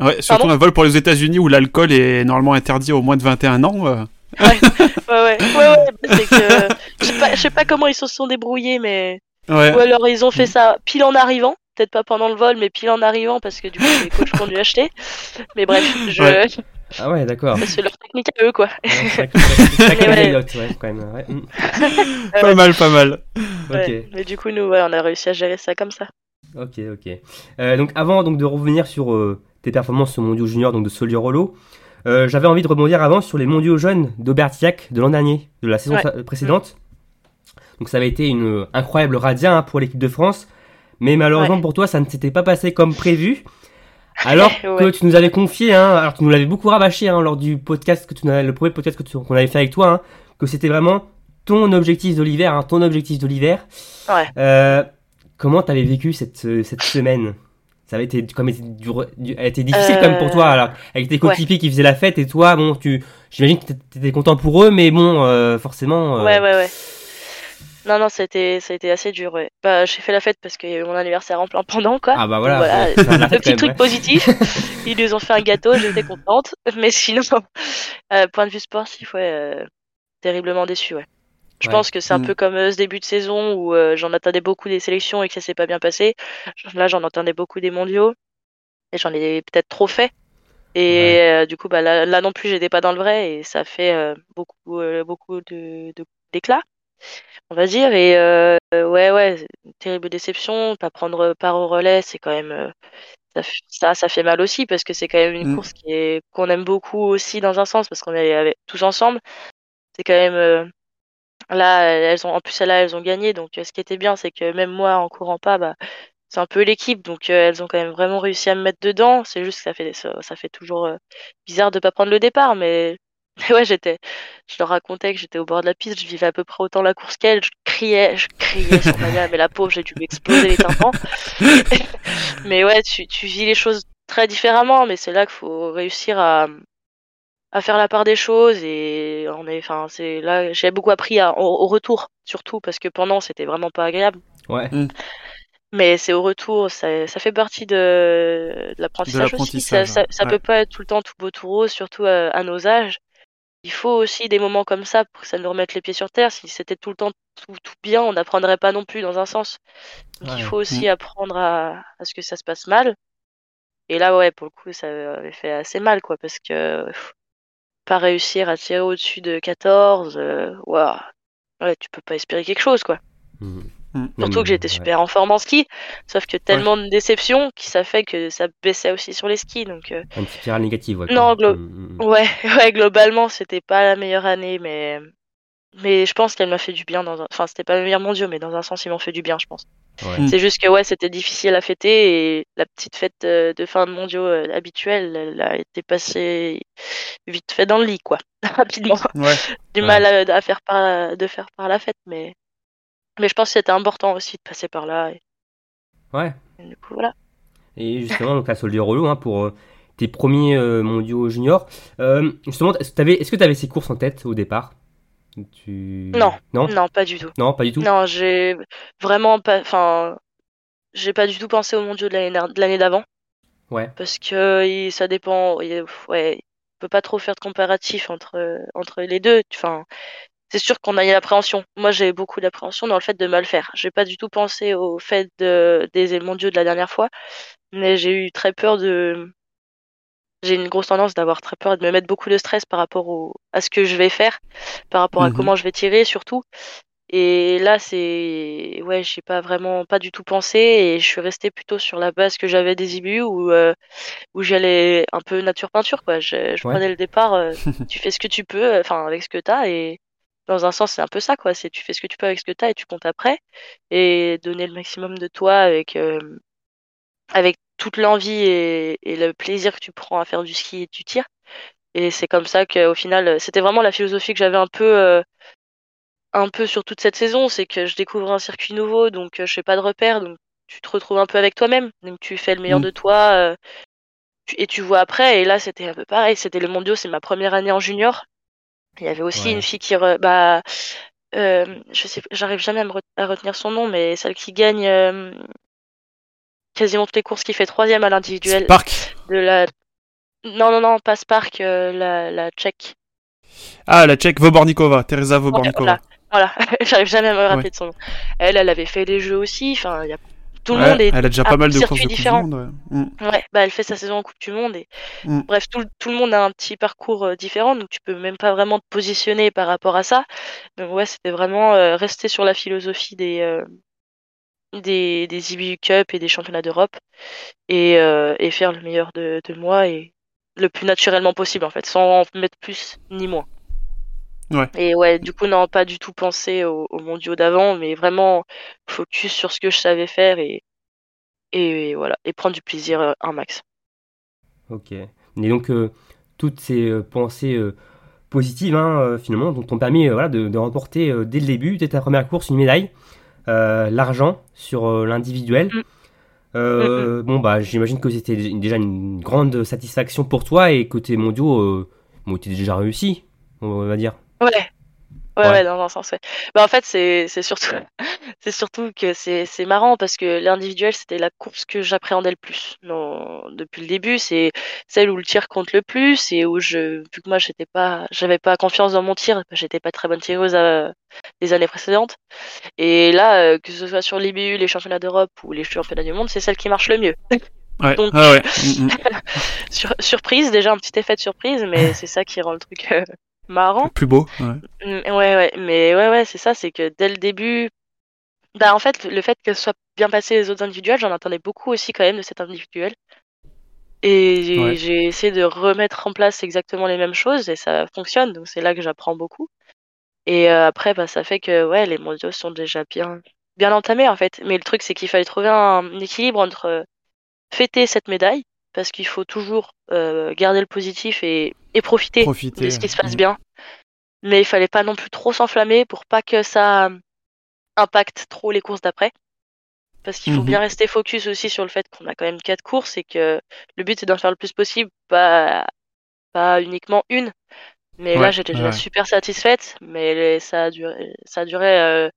Ouais, surtout Pardon un vol pour les États-Unis où l'alcool est normalement interdit au moins de 21 ans. euh. Ouais, ouais, ouais, ouais, ouais, bah, c'est que, je sais pas, je sais pas comment ils se sont débrouillés, mais, Ouais. ou alors ils ont fait ça pile en arrivant. Peut-être pas pendant le vol, mais pile en arrivant parce que du coup les coachs ont dû acheter. Mais bref, je... Ouais. Ah ouais, d'accord. c'est leur technique à eux quoi. Ouais. Pas mal, pas mal. Ouais. Mais du coup nous ouais, on a réussi à gérer ça comme ça. Ok, ok. Euh, donc avant donc de revenir sur euh, tes performances au mondiaux juniors donc de Solier-Rollo, euh, j'avais envie de rebondir avant sur les mondiaux jeunes d'Aubertiac de l'an dernier, de la saison Ouais. précédente. Donc ça avait été une euh, incroyable radia hein, pour l'équipe de France, mais malheureusement Ouais. pour toi ça ne s'était pas passé comme prévu. Alors que tu nous avais confié, hein, alors tu nous l'avais beaucoup rabâché hein, lors du podcast que tu le premier podcast que tu- qu'on avait fait avec toi, hein, que c'était vraiment ton objectif de l'hiver, ton objectif de l'hiver. Ouais. Euh, comment t'avais vécu cette, euh, cette semaine? Ça avait été, comme du- elle était difficile Euh, comme pour toi, alors avec tes coéquipiers qui faisaient la fête et toi, bon, tu, j'imagine que t'étais content pour eux, mais bon, euh, forcément. euh, Ouais, ouais, ouais. Non, non, ça a été, ça a été assez dur, ouais. Bah, j'ai fait la fête parce qu'il y a eu mon anniversaire en plein pendant, quoi. Ah bah voilà, Voilà, Le petit quand truc même, positif. Ils nous ont fait un gâteau, j'étais contente. Mais sinon, euh, point de vue sportif, ouais, euh, terriblement déçu, ouais. Je Ouais. pense que c'est un Mm. peu comme euh, ce début de saison où euh, j'en attendais beaucoup des sélections et que ça s'est pas bien passé. Là, j'en attendais beaucoup des mondiaux et j'en ai peut-être trop fait. Et euh, du coup, bah, là, là non plus, j'étais pas dans le vrai et ça fait beaucoup, beaucoup de, d'éclat, on va dire. Et ouais, ouais, terrible déception. Pas prendre part au relais, c'est quand même ça, ça, fait mal aussi parce que c'est quand même une Mm. course qui est qu'on aime beaucoup aussi dans un sens parce qu'on est avec- tous ensemble. C'est quand même là, elles ont en plus là, elles ont gagné. Donc euh, ce qui était bien, c'est que même moi en courant pas, bah c'est un peu l'équipe, donc euh, elles ont quand même vraiment réussi à me mettre dedans. C'est juste que ça fait ça, ça fait toujours euh, bizarre de pas prendre le départ, mais, mais ouais, j'étais, je leur racontais que j'étais au bord de la piste, je vivais à peu près autant la course qu'elles, je criais, je criais sur Maya, mais la pauvre, j'ai dû lui exploser les tympans. mais ouais, tu, tu vis les choses très différemment, mais c'est là qu'il faut réussir à à faire la part des choses et on est, enfin, c'est là, j'ai beaucoup appris à- au, au retour, surtout parce que pendant c'était vraiment pas agréable. Ouais. Mais c'est au retour, ça, ça fait partie de, de l'apprentissage aussi. Ça, ça, ouais. ça Ouais. peut pas être tout le temps tout beau tout rose, surtout à, à nos âges. Il faut aussi des moments comme ça pour que ça nous remette les pieds sur terre. Si c'était tout le temps tout, tout bien, on n'apprendrait pas non plus dans un sens. Donc Ouais. il faut aussi apprendre à, à ce que ça se passe mal. Et là, ouais, pour le coup, ça avait fait assez mal, quoi, parce que pff, pas réussir à tirer au-dessus de 14, euh, ouais, tu peux pas espérer quelque chose, quoi. Mhm. Mm. Surtout que j'étais Ouais. super en forme en ski, sauf que tellement de déceptions qui ça fait que ça baissait aussi sur les skis. Donc euh, Un petit spirale négative, ouais. Non, glo- Mhm. ouais, ouais, globalement c'était pas la meilleure année, mais mais je pense qu'elle m'a fait du bien dans un... enfin c'était pas le meilleur mondiaux, mais dans un sens ils m'ont fait du bien, je pense. Ouais. Mm. C'est juste que ouais c'était difficile à fêter et la petite fête euh, de fin de mondiaux euh, habituelle, elle a été passée vite fait dans le lit quoi, rapidement. Ouais. Du Ouais. mal à, à faire par de faire par la fête, mais mais je pense que c'était important aussi de passer par là. Et, Ouais. et du coup voilà. Et justement, donc à Soldier Rollo, hein, pour euh, tes premiers euh, mondiaux juniors, euh, justement, est-ce que tu avais, est-ce que avais ces courses en tête au départ? Tu... Non. Non, Non, pas du tout. Non, pas du tout? Non, j'ai vraiment pas. Enfin, j'ai pas du tout pensé au mondiaux de l'année d'avant. Ouais. Parce que il- ça dépend. il- Ouais, on peut pas trop faire de comparatif entre, entre les deux. Enfin, c'est sûr qu'on a une appréhension. Moi, j'ai beaucoup d'appréhension dans le fait de mal faire. J'ai pas du tout pensé au fait de, des mondiaux de la dernière fois, mais j'ai eu très peur de j'ai une grosse tendance d'avoir très peur et de me mettre beaucoup de stress par rapport au, à ce que je vais faire, par rapport à Mhm. comment je vais tirer surtout. Et là, c'est ouais, j'ai pas vraiment pas du tout pensé et je suis restée plutôt sur la base que j'avais des IBU où euh, où j'allais un peu nature peinture quoi. Je, je Ouais. prenais le départ, euh, tu fais ce que tu peux, euh, enfin avec ce que t'as et dans un sens c'est un peu ça quoi. C'est tu fais ce que tu peux avec ce que t'as et tu comptes après et donner le maximum de toi avec euh, avec toute l'envie et, et le plaisir que tu prends à faire du ski et du tir. Et c'est comme ça qu'au final, c'était vraiment la philosophie que j'avais un peu, euh, un peu sur toute cette saison, c'est que je découvre un circuit nouveau, donc euh, je fais pas de repères, donc tu te retrouves un peu avec toi-même, donc tu fais le meilleur Mm. de toi euh, et tu vois après. Et là, c'était un peu pareil, c'était les mondiaux, c'est ma première année en junior. Il y avait aussi Ouais. une fille qui, re- bah, euh, je sais, j'arrive jamais à, me re- à retenir son nom, mais celle qui gagne quasiment toutes les courses, qui fait troisième à l'individuel Spark. de la. Non, non, non, pas Spark, euh, la, la tchèque. Ah, la tchèque Vobornikova, Teresa Vobornikova. Voilà, j'arrive jamais à me rappeler Ouais. de son nom. Elle, elle avait fait les jeux aussi. Enfin, il y a... tout le Ouais, monde est. Elle a déjà pas mal de courses de Coupe du différents. Monde. ouais. Mm. Ouais, bah elle fait sa saison en Coupe du Monde et Mm. bref, tout, le- tout le monde a un petit parcours euh, différent, donc tu peux même pas vraiment te positionner par rapport à ça. Donc ouais, c'était vraiment euh, rester sur la philosophie des euh, des des IBU Cup et des championnats d'Europe et, euh, et faire le meilleur de, de moi et le plus naturellement possible en fait, sans en mettre plus ni moins. Ouais. Et ouais, du coup, non, pas du tout penser aux, aux mondiaux d'avant, mais vraiment focus sur ce que je savais faire et, et voilà, et prendre du plaisir euh, un max. Ok. Et donc, euh, toutes ces euh, pensées euh, positives, hein, euh, finalement, donc t'ont permis euh, voilà, de, de remporter euh, dès le début, dès ta première course, une médaille, euh, l'argent sur euh, l'individuel. Mm. Euh, Bon, bah, j'imagine que c'était déjà une grande satisfaction pour toi et tes mondiaux euh, ont été déjà réussis, on va dire. Ouais. Ouais, Ouais. dans un sens, ouais. Bah, en fait, c'est c'est surtout, c'est surtout que c'est c'est marrant parce que l'individuel, c'était la course que j'appréhendais le plus. Non, depuis le début, c'est celle où le tir compte le plus et où je, vu que moi, j'étais pas, j'avais pas confiance dans mon tir, j'étais pas très bonne tireuse euh, les années précédentes. Et là, euh, que ce soit sur l'IBU, les championnats d'Europe ou les championnats du monde, c'est celle qui marche le mieux. Ouais. Donc- ah ouais. Mm, mm. Sur- surprise, déjà un petit effet de surprise, mais c'est ça qui rend le truc euh, marrant. Plus beau. ouais. Mm, Ouais, ouais, mais ouais, ouais, c'est ça, c'est que dès le début, bah en fait, le fait que ce soit bien passé les autres individuels, j'en attendais beaucoup aussi quand même de cet individuel. Et j'ai Ouais. j'ai essayé de remettre en place exactement les mêmes choses et ça fonctionne, donc c'est là que j'apprends beaucoup. Et euh, après, bah ça fait que ouais, les mondiaux sont déjà bien, bien entamés en fait. Mais le truc, c'est qu'il fallait trouver un équilibre entre fêter cette médaille, parce qu'il faut toujours euh, garder le positif et, et profiter Profiter. de ce qui se passe Mm. bien. Mais il fallait pas non plus trop s'enflammer pour pas que ça euh, impacte trop les courses d'après. Parce qu'il faut Mhm. bien rester focus aussi sur le fait qu'on a quand même quatre courses et que le but c'est d'en faire le plus possible, pas, pas uniquement une. Mais là j'étais déjà ouais. super satisfaite, mais les- ça a duré, ça a duré euh,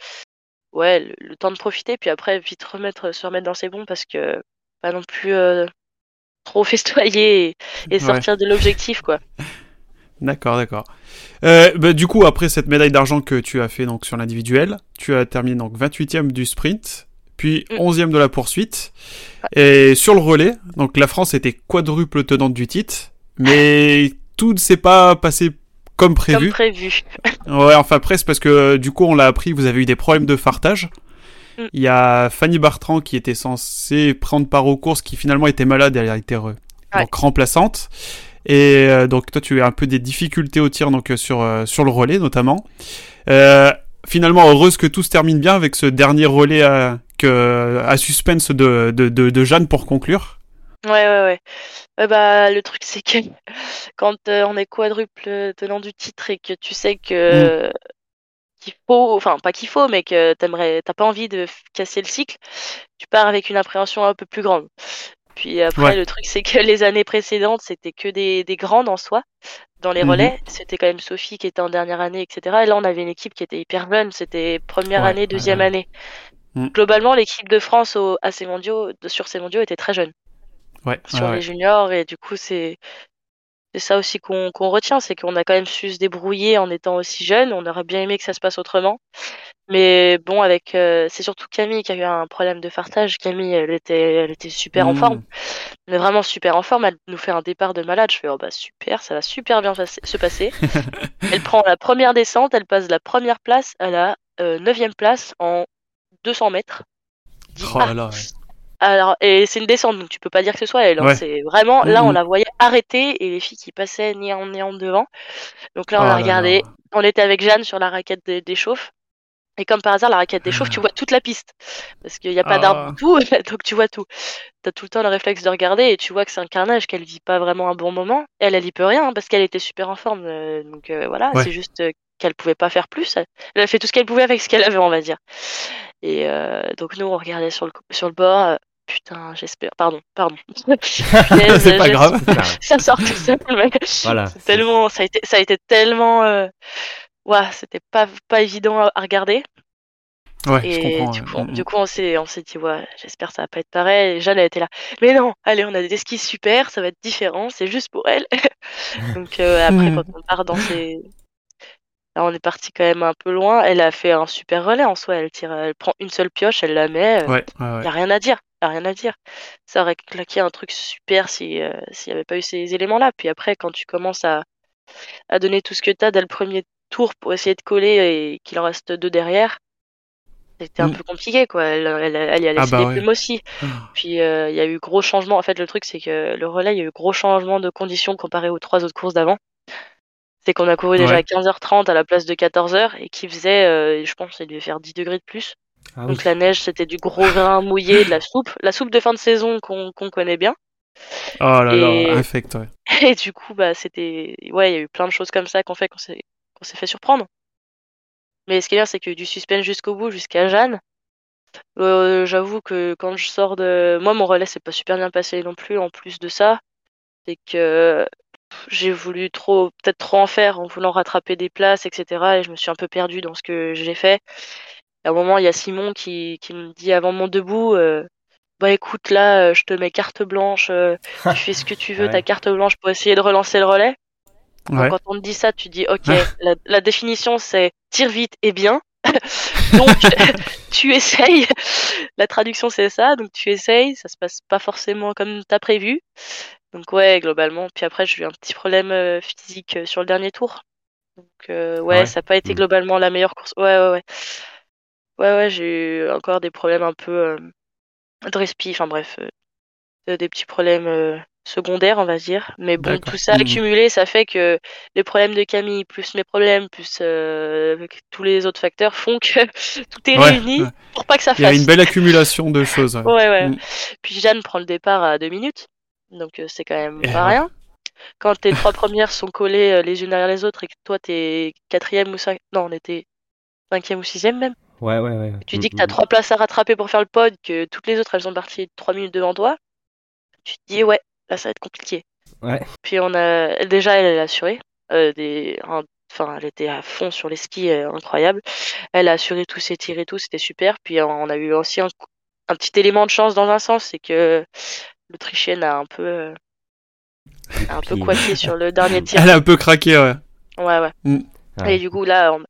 ouais, le, le temps de profiter, puis après vite remettre, se remettre dans ses bons parce que pas non plus euh, trop festoyer et, et Ouais. sortir de l'objectif quoi. D'accord, d'accord. Euh, bah, du coup, après cette médaille d'argent que tu as fait donc sur l'individuel, tu as terminé donc 28e du sprint, puis Mm. 11e de la poursuite. Et sur le relais, donc la France était quadruple tenante du titre, mais tout ne s'est pas passé comme prévu. Comme prévu. Ouais, enfin presque parce que du coup on l'a appris, vous avez eu des problèmes de fartage. Mm. Il y a Fanny Bartrand qui était censée prendre part aux courses, qui finalement était malade et elle a été re- Ouais. donc remplaçante. Et euh, donc toi tu as un peu des difficultés au tir donc euh, sur euh, sur le relais notamment. Euh, finalement heureuse que tout se termine bien avec ce dernier relais à, que, à suspense de, de, de, de Jeanne pour conclure. Ouais, ouais, ouais. Bah, le truc, c'est que quand euh, on est quadruple tenant du titre et que tu sais que qu'il faut, enfin, pas qu'il faut, mais que t'aimerais, t'as pas envie de casser le cycle, tu pars avec une appréhension un peu plus grande. Puis après, Ouais. le truc, c'est que les années précédentes, c'était que des, des grandes en soi. Dans les Mhm. relais, c'était quand même Sophie qui était en dernière année, etc. Et là, on avait une équipe qui était hyper jeune. C'était première Ouais, année, deuxième ouais. année. Mhm. Globalement, l'équipe de France au, à ces mondiaux, de- sur ces mondiaux était très jeune Ouais. sur les juniors et du coup c'est c'est ça aussi qu'on retient, c'est qu'on a quand même su se débrouiller en étant aussi jeune. On aurait bien aimé que ça se passe autrement. Mais bon, avec, euh, c'est surtout Camille qui a eu un problème de fartage. Camille, elle était, elle était super en forme, mais vraiment super en forme. Elle nous fait un départ de malade. Je fais, oh bah super, ça va super bien se passer. elle prend la première descente, elle passe la première place à la euh, neuvième place en 200 mètres. Je dis, Oh ah, là là, ouais. Alors, et c'est une descente, donc tu peux pas dire que ce soit elle. hein. Ouais. C'est vraiment, là, on la voyait arrêter et les filles qui passaient néant néant devant. Donc là, on Oh a regardé. là. On était avec Jeanne sur la raquette des, des chauffes. Et comme par hasard, la raquette des chauffes, tu vois toute la piste. Parce qu'il n'y a pas Ah. d'arbre tout, donc tu vois tout. T'as tout le temps le réflexe de regarder et tu vois que c'est un carnage, qu'elle vit pas vraiment un bon moment. Elle, elle y peut rien hein, parce qu'elle était super en forme. euh, donc euh, voilà, Ouais. c'est juste euh, qu'elle pouvait pas faire plus. Elle a fait tout ce qu'elle pouvait avec ce qu'elle avait, on va dire. Et euh, donc nous, on regardait sur le, sur le bord. euh, putain, j'espère. Pardon, pardon. C'est pas grave. Ça. Sort tout seul, mais Voilà. tellement, ça a été, ça a été tellement, euh, ouais, c'était pas, pas évident à, regarder. Ouais, je Et comprends. du ouais. coup, Mm, du coup, on s'est, on s'est dit, ouais, j'espère que ça va pas être pareil. Et Jeanne, elle était là. Mais non, allez, on a des skis super, ça va être différent, c'est juste pour elle. Donc euh, après, quand on part dans ces, là, on est parti quand même un peu loin. Elle a fait un super relais en soi. Elle tire, elle prend une seule pioche, elle la met. mm. Ouais, ouais, ouais. Y a rien à dire. Y a rien à dire. Ça aurait claqué un truc super si euh, s'il y avait pas eu ces éléments-là. Puis après, quand tu commences à, à donner tout ce que t'as dès le premier tour pour essayer de coller et qu'il en reste deux derrière, c'était un Mm. peu compliqué, quoi. Elle, elle, elle y a Ah laissé bah des ouais. plumes aussi. Puis euh, il y a eu gros changement. En fait, le truc, c'est que le relais, il y a eu gros changement de conditions comparé aux trois autres courses d'avant. C'est qu'on a couru déjà à 15h30 à la place de 14h et qui faisait, euh, je pense, il devait faire 10 degrés de plus. Ah oui. Donc la neige, c'était du gros grain mouillé, de la soupe, la soupe de fin de saison qu'on connaît bien. Oh là Et- là, infect, ouais. Et du coup, bah c'était, ouais, il y a eu plein de choses comme ça qu'on fait qu'on s'est fait surprendre. Mais ce qui est bien, c'est eu du suspense jusqu'au bout, jusqu'à Jeanne. Euh, J'avoue que quand je sors de, moi, mon relais s'est pas super bien passé non plus. En plus de ça, c'est que j'ai voulu trop, peut-être trop en faire en voulant rattraper des places, etc. Et je me suis un peu perdue dans ce que j'ai fait. À un moment, il y a Simon qui, qui me dit avant mon debout, euh, bah écoute, là, euh, je te mets carte blanche, euh, tu fais ce que tu veux, Ouais. ta carte blanche pour essayer de relancer le relais. Donc, quand on te dit ça, tu dis, ok, la, la définition c'est tire vite et bien. donc, tu essayes. La traduction c'est ça, donc tu essayes. Ça se passe pas forcément comme t'as prévu. Donc, ouais, globalement. Puis après, j'ai eu un petit problème euh, physique euh, sur le dernier tour. Donc, euh, ouais, Ouais. ça n'a pas été Mm. globalement la meilleure course. Ouais, ouais, ouais. Ouais, ouais, j'ai eu encore des problèmes un peu euh, de respi. Enfin, bref, euh, des petits problèmes secondaires, on va dire. Mais bon, tout ça Mhm. accumulé, ça fait que les problèmes de Camille, plus mes problèmes, plus euh, tous les autres facteurs, font que tout est Ouais, réuni ouais. pour pas que ça Il y a fasse. une belle accumulation de choses. ouais. Ouais, ouais. Mm. Puis Jeanne prend le départ à deux minutes, donc euh, c'est quand même Eh pas ouais. rien. Quand tes trois premières sont collées euh, les unes derrière les autres et que toi t'es quatrième ou cinq... non, on était cinquième ou sixième même. Ouais, ouais, ouais. Tu Mm, dis que t'as mm. trois places à rattraper pour faire le pod, que toutes les autres elles sont parties trois minutes devant toi. Tu te dis ouais, là ça va être compliqué. Ouais. Puis on a déjà elle, elle a assuré euh, des enfin elle était à fond sur les skis euh, incroyable. Elle a assuré tous ses tirs et tout, c'était super. Puis on a eu aussi un, un petit élément de chance dans un sens, c'est que l'Autrichienne a un peu euh, a un peu sur le dernier tir. Elle a un peu craqué, ouais. Ouais ouais. Ouais. Et du coup, là, on-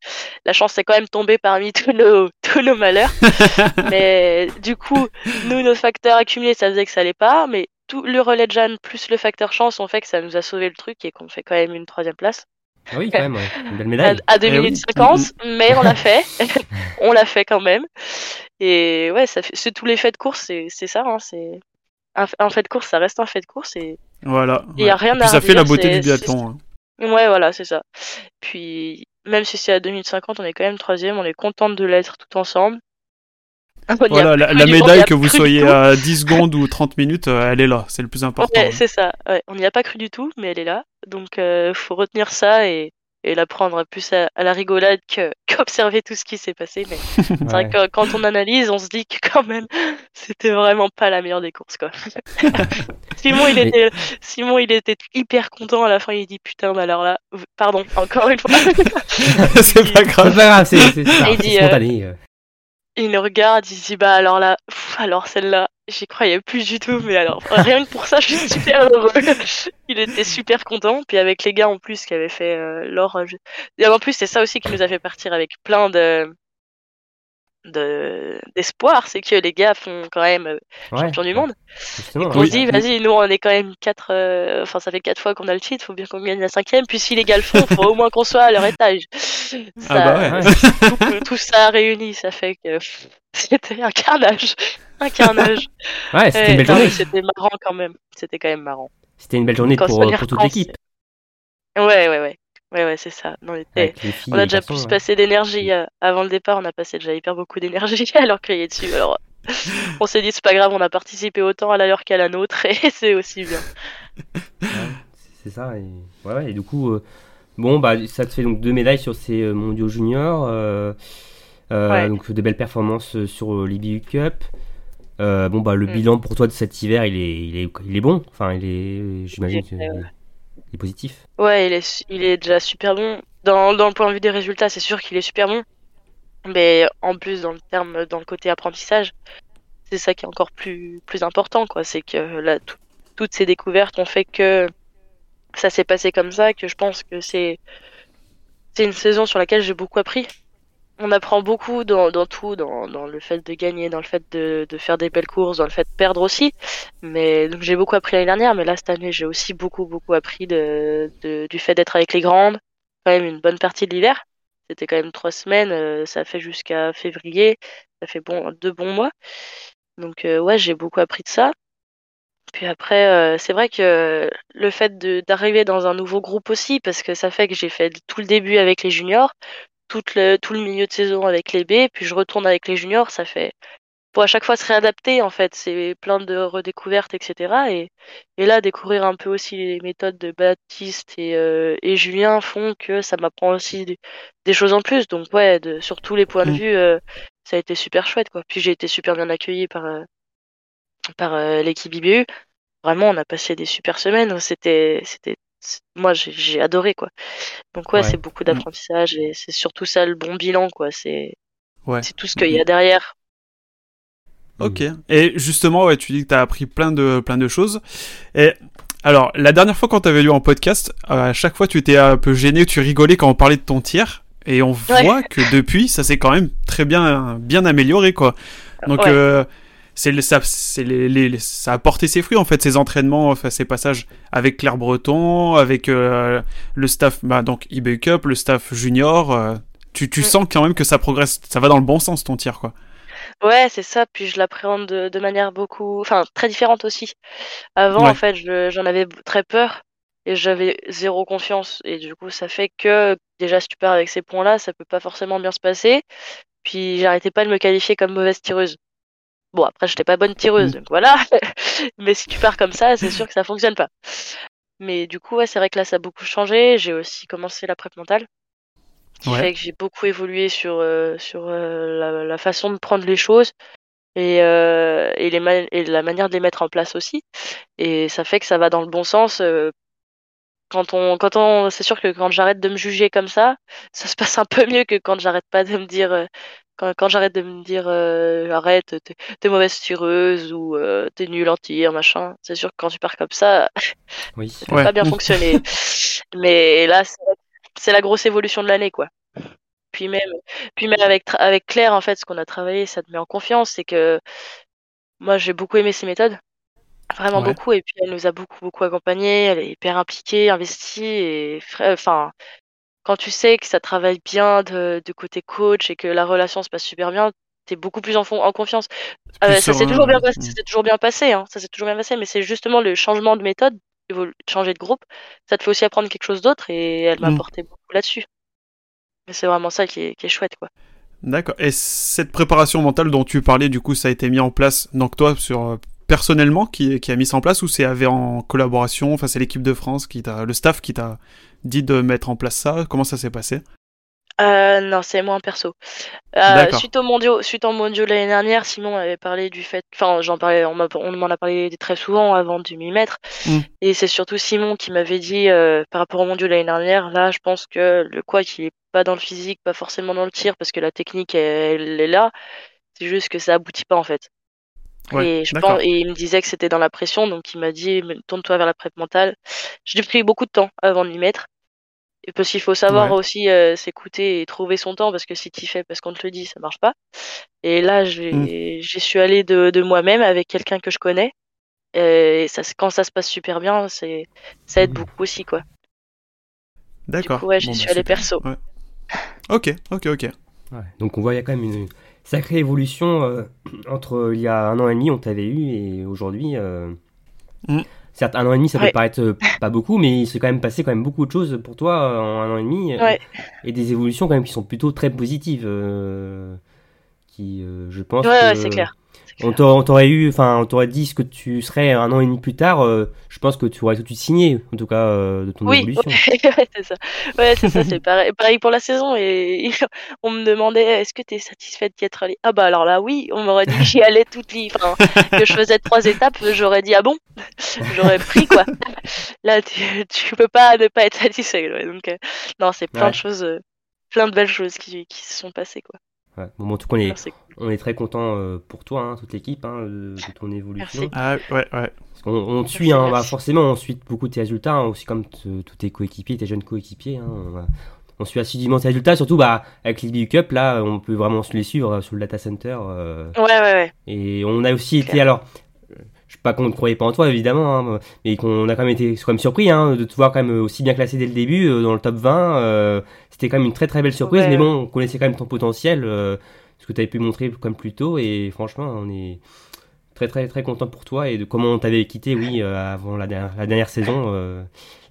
la chance est quand même tombée parmi tous nos, tous nos malheurs. mais du coup, nous, nos facteurs accumulés, ça faisait que ça allait pas. Mais tout le relais de Jeanne plus le facteur chance ont fait que ça nous a sauvé le truc et qu'on fait quand même une troisième place. Ah oui, quand même, ouais. Une belle À, médaille. à 2 Eh minutes oui. 50, mais on l'a fait. on l'a fait quand même. Et ouais, ça fait, c'est tous les faits de course, c'est, c'est ça. Hein, c'est un, un fait de course, ça reste un fait de course. Et Voilà. Il y a ouais. rien Et puis à ça fait la beauté c'est- du biathlon. hein. Ouais, voilà, c'est ça. Puis, même si c'est à 2 minutes 50, on est quand même troisième, on est contente de l'être tout ensemble. Voilà, la, médaille que vous soyez à 10 secondes ou 30 minutes, euh, elle est là, c'est le plus important. Ouais, hein. c'est ça. Ouais, on n'y a pas cru du tout, mais elle est là. Donc, euh, faut retenir ça et, et la prendre plus à, à la rigolade qu'observer tout ce qui s'est passé. Mais c'est vrai que quand on analyse, on se dit que quand même, c'était vraiment pas la meilleure des courses, quoi. Simon, il Mais- était, Simon, il était hyper content à la fin. Il dit putain, mais alors là, pardon, encore une fois. c'est pas C'est grave. pas grave, c'est Il dit, euh, spontané. Il nous regarde, il se dit bah alors là, alors celle-là, j'y croyais plus du tout, mais alors rien que pour ça, je suis super heureux. il était super content, puis avec les gars en plus qui avaient fait euh, l'or. euh, Et en plus, c'est ça aussi qui nous a fait partir avec plein de de d'espoir, c'est que les gars font quand même euh, Ouais, champion du monde. Justement, On se dit, vas-y, nous on est quand même quatre, euh, enfin ça fait quatre fois qu'on a le titre, faut bien qu'on gagne la cinquième. Puis si les gars le font, faut au moins qu'on soit à leur étage. Ça, Ah bah ouais. Ouais. tout, tout ça réuni, ça fait que c'était un carnage, un carnage. Ouais, c'était une belle journée. C'était marrant quand même. C'était quand même marrant. C'était une belle journée Quand pour, euh, pour toute l'équipe. Ouais, ouais, ouais, ouais, ouais, c'est ça. Non, mais, on a déjà plus ouais. passé d'énergie euh, avant le départ. On a passé déjà hyper beaucoup d'énergie alors qu'il est dessus. Alors, on s'est dit c'est pas grave, on a participé autant à la leur qu'à la nôtre et c'est aussi bien. Ouais, c'est ça. Et... Ouais, et du coup, euh, bon, bah, ça te fait donc deux médailles sur ces euh, mondiaux juniors. euh. Donc, des belles performances sur l'IBU Cup. Bon, bah, le Mm. bilan pour toi de cet hiver, il est, il est, il est bon. Enfin, il est, j'imagine est- il est positif. Ouais, il est, il est déjà super bon. Dans, dans le point de vue des résultats, c'est sûr qu'il est super bon. Mais en plus, dans le terme, dans le côté apprentissage, c'est ça qui est encore plus, plus important, quoi. C'est que là, tout- toutes ces découvertes ont fait que ça s'est passé comme ça, que je pense que c'est, c'est une saison sur laquelle j'ai beaucoup appris. On apprend beaucoup dans, tout, dans, le fait de gagner, dans le fait de, faire des belles courses, dans le fait de perdre aussi. Mais donc j'ai beaucoup appris l'année dernière, mais là cette année j'ai aussi beaucoup beaucoup appris du fait d'être avec les grandes, quand même une bonne partie de l'hiver. C'était quand même trois semaines, euh, ça fait jusqu'à février, ça fait deux bons mois. Donc euh, ouais j'ai beaucoup appris de ça. Puis après euh, c'est vrai que le fait d'arriver dans un nouveau groupe aussi, parce que ça fait que j'ai fait tout le début avec les juniors, tout le tout le milieu de saison avec les B, puis je retourne avec les juniors, ça fait pour à chaque fois se réadapter en fait. C'est plein de redécouvertes, etc. Et, et là, découvrir un peu aussi les méthodes de Baptiste et, euh, et Julien font que ça m'apprend aussi des, des choses en plus. Donc ouais, de, sur tous les points de Mm. vue, euh, ça a été super chouette quoi. Puis j'ai été super bien accueilli par euh, par l'équipe IBU. Vraiment, on a passé des super semaines. C'était moi j'ai adoré quoi. Donc ouais, Ouais. c'est beaucoup d'apprentissage et c'est surtout ça le bon bilan quoi. C'est Ouais. c'est tout ce qu'il y a derrière. Ok. Et justement, ouais, tu dis que tu as appris plein de, plein de choses. Et alors, la dernière fois quand tu avais lu en podcast, euh, à chaque fois tu étais un peu gêné, tu rigolais quand on parlait de ton tir. Et on Ouais. voit que depuis, ça s'est quand même très bien, bien amélioré, quoi. Donc, Ouais. euh, c'est le- ça, c'est les, les- ça a porté ses fruits, en fait, ces entraînements, enfin, ces passages avec Claire Breton, avec euh, le staff, bah, donc eBay Cup, le staff junior. euh, tu, tu Mm. sens quand même que ça progresse, ça va dans le bon sens, ton tir, quoi. Ouais, c'est ça. Puis je l'appréhende de, de manière beaucoup, enfin très différente aussi. Avant, Ouais. en fait, je- j'en avais très peur et j'avais zéro confiance. Et du coup, ça fait que déjà, si tu pars avec ces points-là, ça peut pas forcément bien se passer. Puis j'arrêtais pas de me qualifier comme mauvaise tireuse. Bon, après, j'étais pas bonne tireuse, Mm. donc voilà. Mais si tu pars comme ça, c'est sûr que ça fonctionne pas. Mais du coup, ouais, c'est vrai que là, ça a beaucoup changé. J'ai aussi commencé la prep mentale qui Ouais. fait que j'ai beaucoup évolué sur, euh, sur euh, la, la façon de prendre les choses et, euh, et, les et la manière de les mettre en place aussi. Et ça fait que ça va dans le bon sens. quand on, quand on, c'est sûr que quand j'arrête de me juger comme ça, ça se passe un peu mieux que quand j'arrête pas de me dire, quand, quand j'arrête de me dire, euh, arrête, t'es, t'es mauvaise tireuse ou euh, t'es nul en tir, machin. C'est sûr que quand tu pars comme ça, Oui. ça Ouais. pas bien fonctionner. Mais là, c'est- c'est la grosse évolution de l'année, quoi. Puis même, puis même avec, tra- avec Claire, en fait, ce qu'on a travaillé, ça te met en confiance. C'est que moi, j'ai beaucoup aimé ses méthodes. Vraiment Ouais. beaucoup. Et puis, elle nous a beaucoup, beaucoup accompagnés. Elle est hyper impliquée, investie. Et enfin, quand tu sais que ça travaille bien de, de côté coach et que la relation se passe super bien, t'es beaucoup plus en, fon- en confiance. Euh, ça s'est toujours bien passé, Mm. ça s'est toujours bien passé, hein. Ça s'est toujours bien passé, mais c'est justement le changement de méthode, changer de groupe, ça te fait aussi apprendre quelque chose d'autre et elle m'a Mm. apporté beaucoup là-dessus. C'est vraiment ça qui est, qui est chouette, quoi. D'accord. Et cette préparation mentale dont tu parlais, du coup, ça a été mis en place, donc toi, sur euh, personnellement, qui, qui a mis ça en place, ou c'est en collaboration, enfin c'est l'équipe de France qui t'a, le staff qui t'a dit de mettre en place ça? Comment ça s'est passé? Euh, non, c'est moi en perso. Euh, suite au mondiaux, suite au mondiaux de l'année dernière, Simon avait parlé du fait, enfin, j'en parlais, on m'en a parlé très souvent avant de m'y mettre. Mm. Et c'est surtout Simon qui m'avait dit, euh, par rapport au mondiaux de l'année dernière, là, je pense que le quoi, qui est pas dans le physique, pas forcément dans le tir, parce que la technique, elle, elle est là. C'est juste que ça aboutit pas en fait. Ouais, et, je pense, et il me disait que c'était dans la pression, donc il m'a dit tourne-toi vers la prep mentale. J'ai pris beaucoup de temps avant de m'y mettre. Et parce qu'il faut savoir Ouais. aussi euh, s'écouter et trouver son temps, parce que si tu fais parce qu'on te le dit, ça marche pas. Et là, j'ai Mm. j'y suis allée de, de moi-même avec quelqu'un que je connais. Et ça, quand ça se passe super bien, c'est ça aide Mm. beaucoup aussi, quoi. D'accord. Du coup, ouais, j'y Bon, suis bah, allée super. perso. Ouais. Ok, ok, ok. Ouais. Donc on voit il y a quand même une sacrée évolution euh, entre euh, il y a un an et demi on t'avait eu et aujourd'hui. euh, Mm. Certes un an et demi ça peut paraître pas beaucoup mais il s'est quand même passé quand même beaucoup de choses pour toi en un an et demi Ouais. et des évolutions quand même qui sont plutôt très positives qui je pense Ouais, ouais, que c'est clair. On t'aurait eu enfin on t'aurait dit ce que tu serais un an et demi plus tard euh, je pense que tu aurais tout de suite signé en tout cas euh, de ton Oui, évolution. ouais, c'est ça. Ouais, c'est ça, c'est pareil, pareil pour la saison. Et on me demandait, est-ce que tu es satisfaite d'y être allée? Ah bah alors là, oui, on m'aurait dit que j'y allais toutes les... Enfin, que je faisais trois étapes, j'aurais dit, ah bon? J'aurais pris, quoi. Là, tu, tu peux pas ne pas être satisfait. ouais. Donc, euh, non, c'est plein Ouais. de choses, euh, plein de belles choses qui, qui se sont passées, quoi. Ouais. Bon, en tout cas on est, Alors, c'est cool. on est très content euh, pour toi hein, toute l'équipe hein, de, de ton évolution. Ah, ouais, ouais. Parce qu'on on te suit, hein, bah, forcément, on suit beaucoup tes résultats, hein, aussi comme tous tes coéquipiers, tes jeunes coéquipiers. hein, on, suit assidûment tes résultats, surtout bah, avec les BU Cup, là, on peut vraiment se les suivre euh, sur le data center. euh, Ouais, ouais, ouais. et on a aussi été, Clair. alors, je sais pas qu'on ne croyait pas en toi, évidemment, hein, mais qu'on a quand même été quand même surpris hein, de te voir quand même aussi bien classé dès le début, euh, dans le top 20. euh, C'était quand même une très très belle surprise, Ouais. mais bon, on connaissait quand même ton potentiel, euh, ce que tu avais pu montrer comme plus tôt, et franchement, on est très très très content pour toi et de comment on t'avait quitté, oui, euh, avant la dernière, la dernière saison, euh,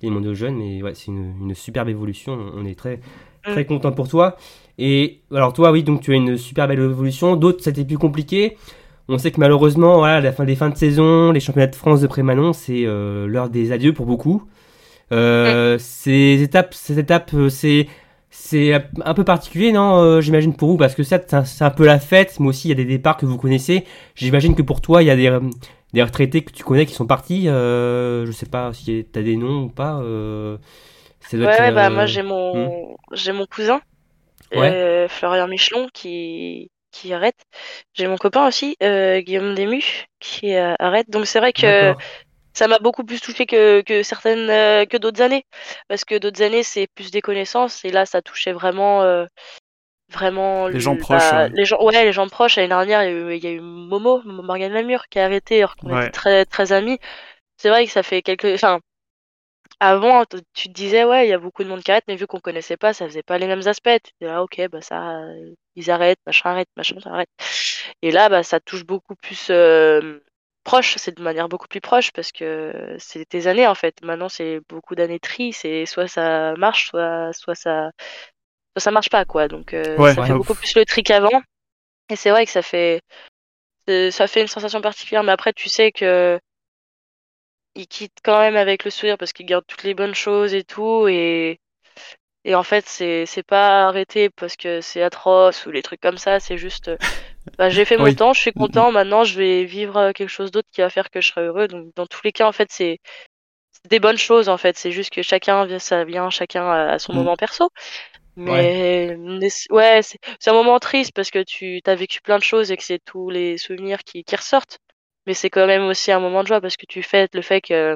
les mondiaux jeunes, mais ouais, c'est une, une superbe évolution, on est très très Mm. content pour toi. Et alors toi, oui, donc tu as une super belle évolution, d'autres c'était plus compliqué. On sait que malheureusement, voilà, la fin des fins de saison, les championnats de France de Prémanon, c'est euh, l'heure des adieux pour beaucoup. Euh, Ces étapes, ces étapes, euh, c'est c'est un peu particulier, non euh, J'imagine pour vous, parce que certes, c'est un- peu la fête, mais aussi il y a des départs que vous connaissez. J'imagine que pour toi, il y a des, des retraités que tu connais qui sont partis. Euh, je sais pas si tu as des noms ou pas. Euh, ça Ouais, ouais, bah moi j'ai mon j'ai mon cousin Ouais. euh, Florian Michelon qui qui arrête. J'ai mon copain aussi euh, Guillaume Dému qui euh, arrête. Donc c'est vrai que ça m'a beaucoup plus touché que que certaines euh, que d'autres années parce que d'autres années c'est plus des connaissances et là ça touchait vraiment vraiment Les gens proches, bah, ouais. les gens ouais les gens proches l'année dernière il y a eu, il y a eu Momo Morgane Lamure qui a arrêté alors qu'on Ouais. était très très amis. C'est vrai que ça fait quelques enfin avant, tu te disais, ouais, il y a beaucoup de monde qui arrête, mais vu qu'on connaissait pas, ça faisait pas les mêmes aspects. Tu disais, ah, ok, bah ça, ils arrêtent, machin arrête, machin arrête. Et là, bah, ça touche beaucoup plus euh, proche, c'est de manière beaucoup plus proche parce que c'est tes années en fait. Maintenant, c'est beaucoup d'années tri, c'est soit ça marche, soit, soit ça, soit ça marche pas, quoi. Donc, euh, Ouais. ça fait beaucoup plus le tri qu'avant. Et c'est vrai que ça fait, ça fait une sensation particulière, mais après, tu sais que il quitte quand même avec le sourire parce qu'il garde toutes les bonnes choses et tout et et en fait c'est pas arrêté parce que c'est atroce ou les trucs comme ça c'est juste euh, bah, j'ai fait mon Oui. temps je suis Mm, content maintenant je vais vivre euh, quelque chose d'autre qui va faire que je serai heureux. Donc dans tous les cas en fait c'est des bonnes choses en fait. C'est juste que chacun vient ça vient chacun à son Mm. moment perso. Mais ouais. c'est c'est un moment triste parce que tu as vécu plein de choses et que c'est tous les souvenirs qui qui ressortent. Mais c'est quand même aussi un moment de joie parce que tu fêtes le fait que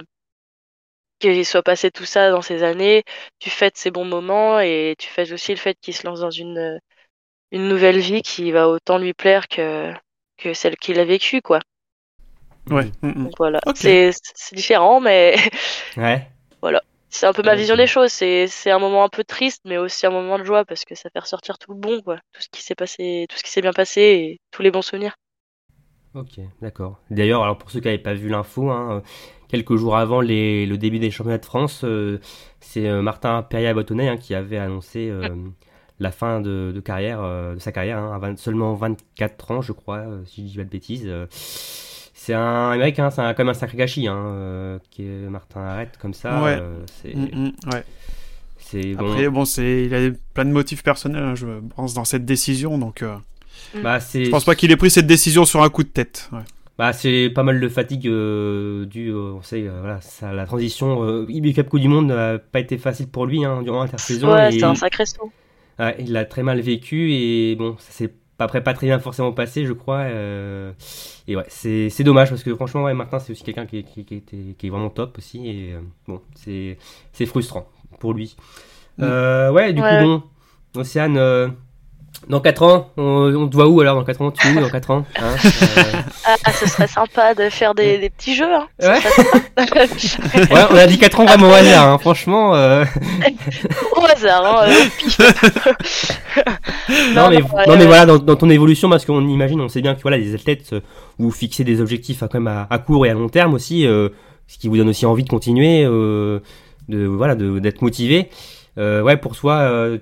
qu'il soit passé tout ça dans ces années, tu fêtes ces bons moments et tu fêtes aussi le fait qu'il se lance dans une, une nouvelle vie qui va autant lui plaire que, que celle qu'il a vécue, quoi. Ouais. mm, mm. Donc voilà, Ok. c'est différent, mais Ouais. c'est un peu ma vision des choses. C'est c'est un moment un peu triste, mais aussi un moment de joie parce que ça fait ressortir tout le bon, quoi. Tout ce qui s'est passé, tout ce qui s'est bien passé et tous les bons souvenirs. Ok, d'accord. D'ailleurs, alors pour ceux qui n'avaient pas vu l'info, hein, euh, quelques jours avant les- le début des championnats de France, euh, c'est euh, Martin Perrier-Bâtonnet hein, qui avait annoncé euh, la fin de, de carrière, de sa carrière, hein, à 20 seulement 24 ans, je crois, si je dis pas de bêtises. c'est un américain, c'est un- quand même un sacré gâchis, hein, qui est Martin arrête comme ça. Ouais. c'est, Mm, mm, ouais. c'est bon. Après, bon, c'est, il a plein de motifs personnels, hein, je pense, dans cette décision, donc euh, Bah, c'est, je pense pas qu'il ait pris cette décision sur un coup de tête. ouais. Bah, c'est pas mal de fatigue euh, due, euh, on sait, euh, voilà, ça, la transition euh, IB Cup Coupe du Monde n'a pas été facile pour lui hein, durant l'intersaison. Ouais, c'est un sacré saut. ouais, il l'a très mal vécu et bon, ça s'est après pas très bien forcément passé, je crois. euh, et ouais, c'est c'est dommage parce que franchement, ouais, Martin, c'est aussi quelqu'un qui, est- qui, qui était- qui est vraiment top aussi. Et euh, bon, c'est c'est frustrant pour lui. Euh, ouais, du Ouais. coup, bon, Océane, euh, dans 4 ans, on, on te voit où alors dans 4 ans Tu es où dans 4 ans hein Euh, Ah, ce serait sympa de faire des, des petits jeux. Hein. Ouais. ouais, on a dit 4 ans vraiment au hasard, hein, franchement. euh, au hasard. Hein, euh. Non, mais, ouais, non, mais ouais. voilà, dans, dans ton évolution, parce qu'on imagine, on sait bien que voilà, les athlètes, euh, vous fixez des objectifs à, quand même à, à court et à long terme aussi, euh, ce qui vous donne aussi envie de continuer, euh, de voilà, de- d'être motivé. Euh, ouais, pour euh,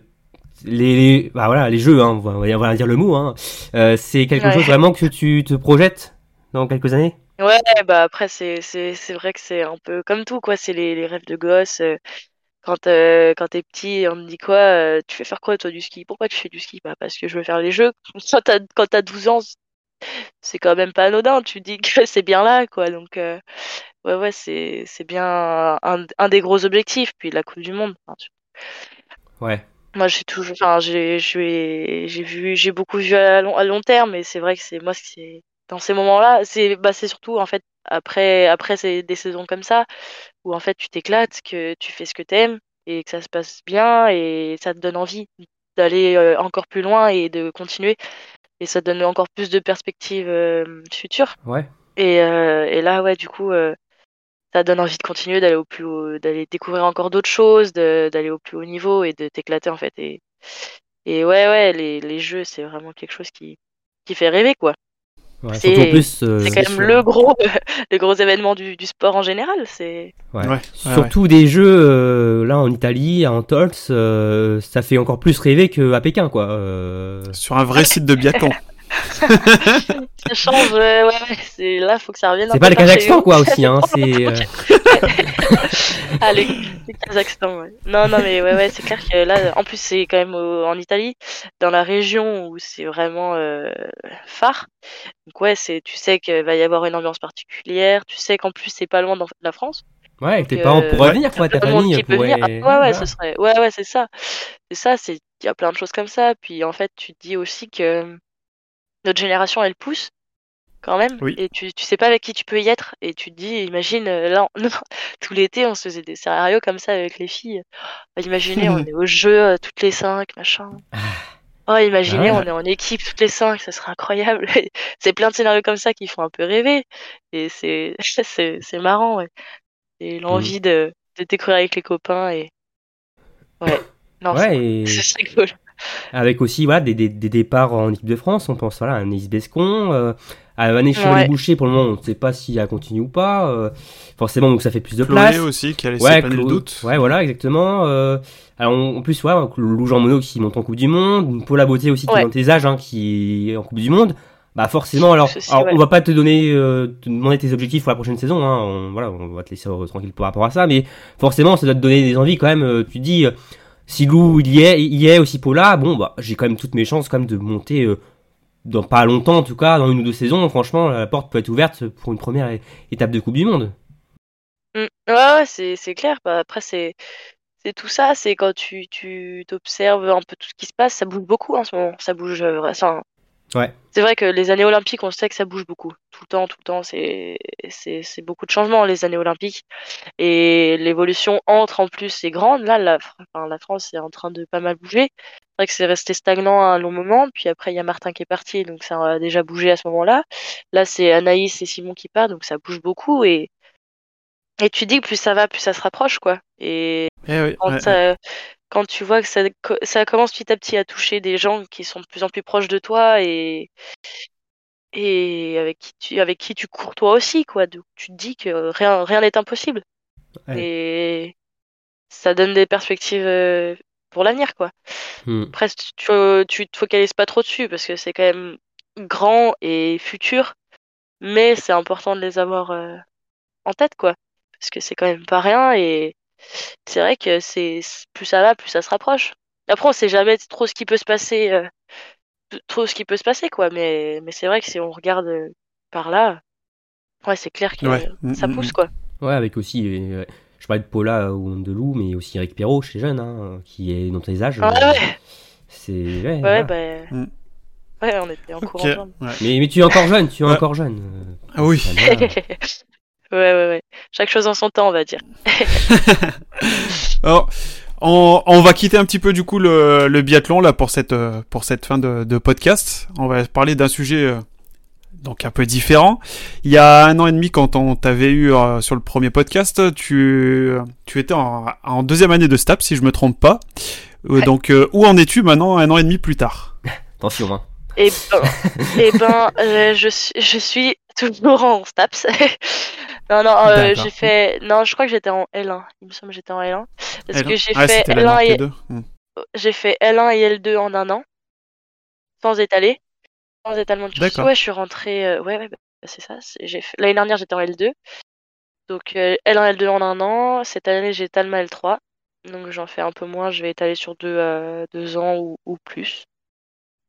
les, les- bah, voilà, les jeux, hein, on, va, on va dire le mot, hein, euh, c'est quelque Ouais. chose vraiment que tu te projettes dans quelques années? Ouais, bah après, c'est, c'est, c'est vrai que c'est un peu comme tout, quoi. C'est les, les rêves de gosse. euh, Quand, euh, quand t'es petit, on te dit quoi? tu fais faire quoi, toi, du ski? Pourquoi tu fais du ski? Bah, parce que je veux faire les jeux. Quand t'as, quand t'as 12 ans, c'est quand même pas anodin. Tu dis que c'est bien là, quoi. Donc, ouais, ouais, c'est, c'est bien un, un des gros objectifs. Puis la Coupe du Monde. Tu- Ouais. Moi, j'ai toujours, enfin, j'ai, j'ai, j'ai vu, j'ai beaucoup vu à long, à long terme, et c'est vrai que c'est moi, c'est dans ces moments-là, c'est, bah, c'est surtout en fait après, après c'est des saisons comme ça où en fait tu t'éclates, que tu fais ce que t'aimes et que ça se passe bien et ça te donne envie d'aller euh, encore plus loin et de continuer et ça te donne encore plus de perspectives euh, futures. Ouais. Et, euh, et là, ouais, du coup, euh, ça donne envie de continuer, d'aller au plus haut, d'aller découvrir encore d'autres choses, d'aller au plus haut niveau et de t'éclater en fait. Et, et ouais, ouais, les, les jeux, c'est vraiment quelque chose qui, qui fait rêver, quoi. ouais. C'est- Surtout en plus. euh, quand même le gros, le gros événement du, du sport en général. C'est Ouais. Ouais, ouais, Surtout des jeux euh, là en Italie, à Antols, euh, ça fait encore plus rêver qu'à Pékin, quoi. Euh, Sur un vrai site de biathlon. ça change, euh, ouais, ouais, c'est là, faut que ça revienne. C'est pas le Kazakhstan, quoi, aussi, hein. C'est. euh, Ah, le, le Kazakhstan, ouais. Non, non, mais ouais, ouais, c'est clair que là, en plus, c'est quand même au- en Italie, dans la région où c'est vraiment euh, phare. Donc, ouais, c'est, tu sais qu'il va y avoir une ambiance particulière. Tu sais qu'en plus, c'est pas loin de la France. Ouais, tes Donc, parents euh, pourraient venir, quoi, ta famille pourrait. Ah, ouais, ouais, Voilà. ce serait, ouais, ouais, c'est ça. C'est ça, c'est, il y a plein de choses comme ça. Puis, en fait, tu te dis aussi que notre génération, elle pousse quand même. Oui. Et tu, tu sais pas avec qui tu peux y être. Et tu te dis, imagine, euh, là, on- tout l'été, on se faisait des scénarios comme ça avec les filles. Oh, imaginez, on est au jeu euh, toutes les cinq, machin. Oh, imaginez, Ah ouais. on est en équipe toutes les cinq, ça serait incroyable. c'est plein de scénarios comme ça qui font un peu rêver. Et c'est, c'est, marrant, ouais. Et l'envie de, de découvrir avec les copains et. Ouais. Non, Ouais, et c'est, c'est cool. Avec aussi voilà, des, des, des départs en équipe de France, on pense voilà, à Anaïs Bescon, euh, à Vanessa les Boucher, pour le moment, on ne sait pas si elle continue ou pas. euh, forcément, donc ça fait plus de place. Chloé aussi, qui a laissé Ouais, planer le Claude. doute. Ouais, voilà, exactement. Euh, alors, en plus, ouais, Lou Jean Monod qui monte en Coupe du Monde, Paul Beauté aussi qui Ouais. est dans tes âges, hein, qui est en Coupe du Monde. Bah forcément, alors, Ceci, alors ouais. on va pas te donner, euh, te demander tes objectifs pour la prochaine saison, hein, on, voilà, on va te laisser euh, tranquille par rapport à ça, mais forcément, ça doit te donner des envies quand même. euh, tu te dis, euh, si Lou il y est, il y est aussi Paula, bon bah j'ai quand même toutes mes chances quand même de monter euh, dans pas longtemps en tout cas, dans une ou deux saisons. Franchement, la porte peut être ouverte pour une première étape de Coupe du Monde. Mm. Ouais, ouais, c'est, clair. Bah, après, c'est, c'est tout ça. C'est quand tu, tu t'observes un peu tout ce qui se passe, ça bouge beaucoup en ce moment. Ça bouge. euh, Ouais. C'est vrai que les années olympiques, on sait que ça bouge beaucoup. Tout le temps, tout le temps. C'est, c'est, c'est beaucoup de changements, les années olympiques. Et l'évolution entre en plus est grande. Là, la, enfin, la France est en train de pas mal bouger. C'est vrai que c'est resté stagnant un long moment. Puis après, il y a Martin qui est parti, donc ça a déjà bougé à ce moment-là. Là, c'est Anaïs et Simon qui partent, donc ça bouge beaucoup. Et, et tu dis que plus ça va, plus ça se rapproche, quoi. Et Eh oui, quand, ouais, ça- quand tu vois que ça commence petit à petit à toucher des gens qui sont de plus en plus proches de toi et, et avec qui tu, avec qui tu cours toi aussi, quoi. Donc, tu te dis que rien, rien n'est impossible. Ouais. Et ça donne des perspectives euh, pour l'avenir, quoi. Hmm. Après, tu, tu te focalises pas trop dessus parce que c'est quand même grand et futur, mais c'est important de les avoir euh, en tête, quoi. Parce que c'est quand même pas rien et c'est vrai que c'est plus ça va, plus ça se rapproche. Après, on sait jamais trop ce qui peut se passer, euh, trop ce qui peut se passer, quoi. Mais, mais c'est vrai que si on regarde euh, par là, ouais, c'est clair que Ouais. ça Mm, mm, pousse, mm. quoi. Ouais, avec aussi, euh, je parlais de Paula ou de Lou, mais aussi Eric Perrault chez Jeune, hein, qui est dans tes âges. Ouais, euh, ouais, C'est ouais, ouais, voilà. bah, Ouais, on était en cours Ok, ensemble. ouais. Mais, mais tu es encore jeune, tu es Ouais. encore jeune. euh, Ah oui. ouais, ouais, ouais. Chaque chose en son temps, on va dire. Alors, on, on va quitter un petit peu du coup le, le biathlon là pour cette euh, pour cette fin de, de podcast. On va parler d'un sujet euh, donc un peu différent. Il y a un an et demi, quand on t'avait eu euh, sur le premier podcast, tu tu étais en, en deuxième année de STAP si je me trompe pas. Euh, Ouais. Donc où en es-tu maintenant un an et demi plus tard? Attention, hein. Et ben, et ben euh, je, suis, je suis toujours en STAPS. non, non, euh, j'ai fait. Non, je crois que j'étais en L1. Il me semble que j'étais en L1. Parce que j'ai Ah, fait c'était la L1 et N2. Hmm. j'ai fait L1 et L2 en un an, sans étaler, sans étalement de. D'accord. Ouais, je suis rentrée. euh, ouais, ouais, bah, c'est ça. c'est- J'ai fait... L'année dernière, j'étais en L2. Donc euh, L1, L2 en un an. Cette année, j'étale ma L3. Donc j'en fais un peu moins. Je vais étaler sur deux, euh, deux ans ou, ou plus.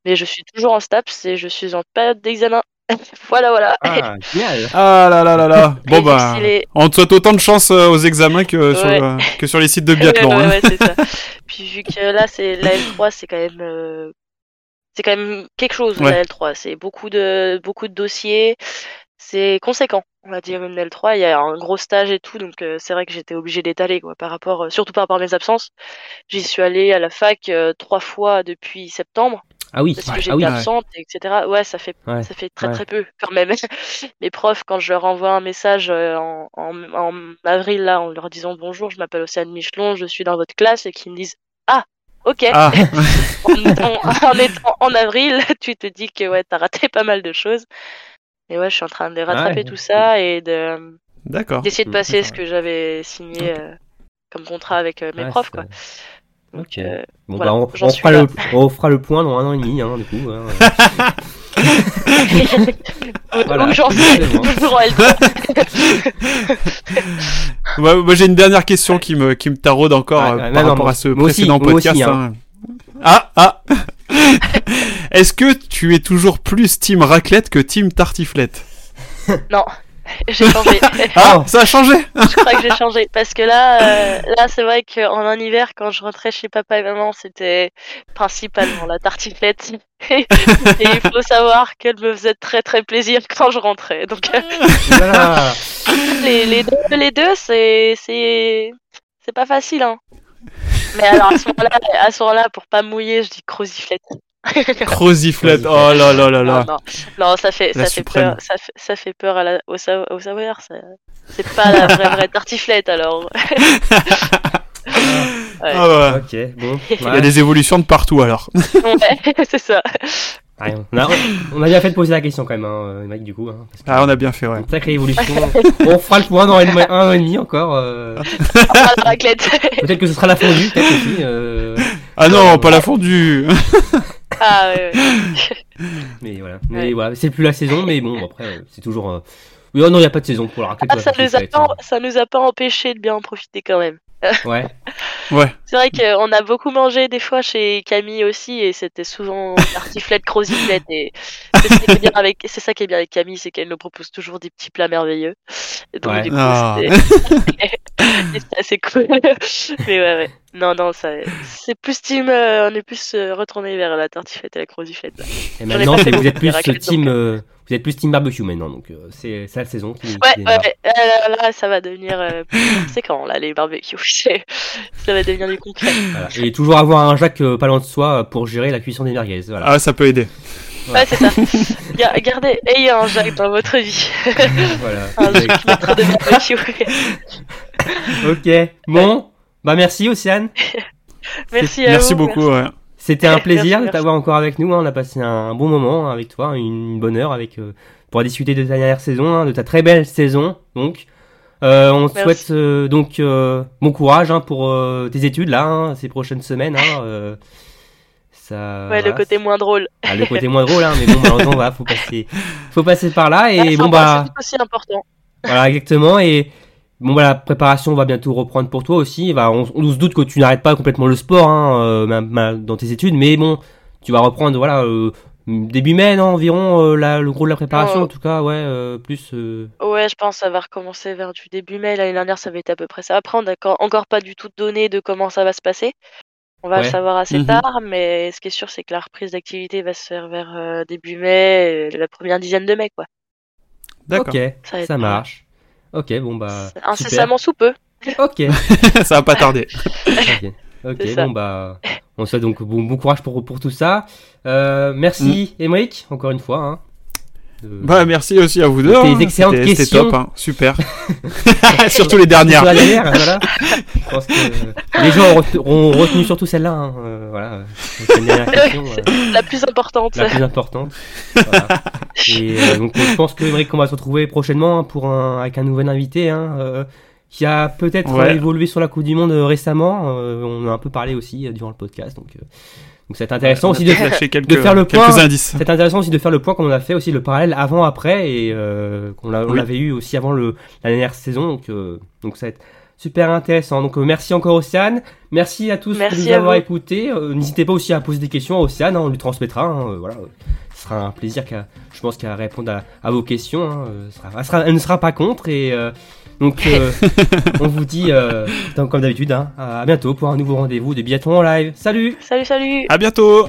Mais je suis toujours en STAPS et je suis en période d'examen. voilà, voilà. Ah, génial. Ah là là là là. Bon bah, les- on te souhaite autant de chance euh, aux examens que sur Ouais. euh, que sur les sites de biathlon. ouais, hein. ouais, c'est ça. Puis vu que là, c'est la L3, c'est quand même, euh, c'est quand même quelque chose Ouais. la L3. C'est beaucoup de, beaucoup de dossiers. C'est conséquent, on va dire une L3. Il y a un gros stage et tout, donc euh, c'est vrai que j'étais obligée d'étaler quoi, par rapport, euh, surtout par rapport à mes absences. J'y suis allée à la fac euh, trois fois depuis septembre Ah oui, parce que ah j'étais oui. absente, etc. Ouais, ça fait Ouais. ça fait très Ouais. très peu quand même. Mes profs, quand je leur envoie un message euh, en, en, en avril là, en leur disant bonjour, je m'appelle Océane Michelon, je suis dans votre classe, et qu'ils me disent ah ok. Ah, en, étant, en étant en avril, tu te dis que ouais t'as raté pas mal de choses. Mais ouais, je suis en train de rattraper tout ça et de d'essayer de Mm, passer ce que j'avais signé euh, comme contrat avec euh, mes profs quoi. Donc, Ok. euh, Bon, Voilà, bah, on, on fera le, on fera le point dans un an et demi, hein, du coup. hein. Voilà. j'en suis toujours en L3. Moi, moi, j'ai une dernière question qui me, qui me taraude encore euh, ouais, par non, rapport moi- à ce moi aussi, précédent moi podcast. aussi, hein. Ah, ah Est-ce que tu es toujours plus team raclette que team tartiflette? Non, j'ai changé. Ah, ça a changé je crois que j'ai changé parce que là, euh, là c'est vrai qu'en un hiver, quand je rentrais chez papa et maman, c'était principalement la tartiflette. et il faut savoir qu'elle me faisait très très plaisir quand je rentrais. Donc euh, Voilà. les, les deux, les deux, c'est c'est c'est pas facile, hein. Mais alors à ce moment-là, à ce moment-là, pour pas mouiller, je dis croziflette. Croziflette, oh là là là là. Non, non, non, ça fait, ça fait peur, ça fait, ça fait peur à la, au, sa- au Savoyard. ça- C'est pas la vraie, vraie tartiflette alors. Ouais. Ah ouais. Ok, bon. Il y a des évolutions de partout alors. Ouais, c'est ça. Rien. On, a, on a bien fait de poser la question quand même, hein, Mike, du coup. Hein, parce que Ah, on a bien fait, ouais. Une sacrée évolution. on fera le point dans un, un an et demi encore. euh, Ah, peut-être que ce sera la fondue, peut-être aussi. euh, Ah non, pas la fondue Ah ouais, ouais. mais voilà. Mais Ouais. voilà, c'est plus la saison, mais bon, après, euh, c'est toujours. euh, Oui, oh non, il n'y a pas de saison pour la raclette. Ah, ça nous a tartiflette, pas, ça nous a pas empêché de bien en profiter quand même. Ouais. Ouais. C'est vrai qu'on a beaucoup mangé des fois chez Camille aussi et c'était souvent tartiflette, croziflette et c'est ça qui est bien avec, c'est ça qui est bien avec Camille, c'est qu'elle nous propose toujours des petits plats merveilleux. Et donc Ouais. du coup, Ah. c'était assez cool. Mais ouais, ouais. Non, non, ça, c'est plus team, euh, on est plus euh, retourné vers la tartiflette et la croziflette. là. Et ai maintenant, vous êtes plus team. donc, euh, Vous êtes plus team barbecue maintenant, donc euh, c'est c'est la saison qui. qui Ouais, ouais. Euh, Là, là, ça va devenir, euh, c'est quand là les barbecues, ça va devenir du concret. Voilà. Et toujours avoir un Jacques euh, pas loin de soi euh, pour gérer la cuisson des merguez. Voilà. Ah, ça peut aider. Ouais, c'est ça. Ga- Gardez, ayez un Jacques dans votre vie. voilà. Un Jacques maître de barbecue. ok. Bon. Bah merci Océane. Merci à Merci vous. beaucoup, ouais. C'était un plaisir Merci, de merci. t'avoir encore avec nous. hein. On a passé un bon moment avec toi, une bonne heure avec euh, pour discuter de ta dernière saison, hein, de ta très belle saison. Donc, Euh, on te souhaite euh, donc euh, bon courage hein, pour tes études là, hein, ces prochaines semaines. Hein, ça, Ouais, le voilà, côté moins drôle. Ah, le côté moins drôle, mais bon, malheureusement, voilà, faut passer, faut passer par là. Et Ah, c'est bon, impo- bah, c'est aussi important. voilà, exactement. Et bon, bah, la préparation va bientôt reprendre pour toi aussi. Bah, on, on se doute que tu n'arrêtes pas complètement le sport dans tes études, mais bon, tu vas reprendre, voilà, début mai, non, environ, euh, la- le gros de la préparation, Ouais. en tout cas, ouais, euh, plus. euh, Ouais, je pense que ça va recommencer vers du début mai. L'année dernière, ça avait été à peu près ça. Après, on n'a encore- pas du tout de données de comment ça va se passer. On va Ouais. le savoir assez Mhm. tard, mais ce qui est sûr, c'est que la reprise d'activité va se faire vers euh, début mai, euh, la première dizaine de mai, quoi. D'accord. Ok, Ça mal. marche. Ok, bon bah. super. Incessamment sous peu. Ok. ça va pas tarder. Ok, bon bah, on souhaite donc bon, bon courage pour, pour tout ça. Euh, merci, Émeric, encore une fois. Hein, de- Bah merci aussi à vous deux. Tes hein. excellentes C'était- C'était questions. top, hein. super. Surtout les dernières. Sur la dernière, voilà. Je pense que les gens ont retenu, ont retenu surtout celle-là. hein, euh, voilà, euh, dernière question, euh, La plus importante. la plus importante. Voilà. Et euh, donc, je pense que Émeric, on va se retrouver prochainement hein, pour un, avec un nouvel invité. Hein, euh, qui a peut-être Ouais. euh, évolué sur la Coupe du Monde euh, récemment. euh, on en a un peu parlé aussi euh, durant le podcast. Donc, euh, donc c'est intéressant aussi de, quelques, de faire le quelques point. indices. C'est intéressant aussi de faire le point comme on a fait aussi le parallèle avant après et euh, qu'on Oui. l'avait eu aussi avant le, la dernière saison donc euh, donc ça va être super intéressant donc euh, merci encore Océane merci à tous Merci de nous avoir écoutés Euh, n'hésitez pas aussi à poser des questions à Océane hein, on lui transmettra hein, euh, voilà ce sera un plaisir qu'à je pense qu'à répondre à, à vos questions hein, euh, sera- elle, sera- elle ne sera pas contre et euh, donc euh, on vous dit euh, donc, comme d'habitude hein, à bientôt pour un nouveau rendez-vous de biathlon en live. Salut! Salut, salut! À bientôt.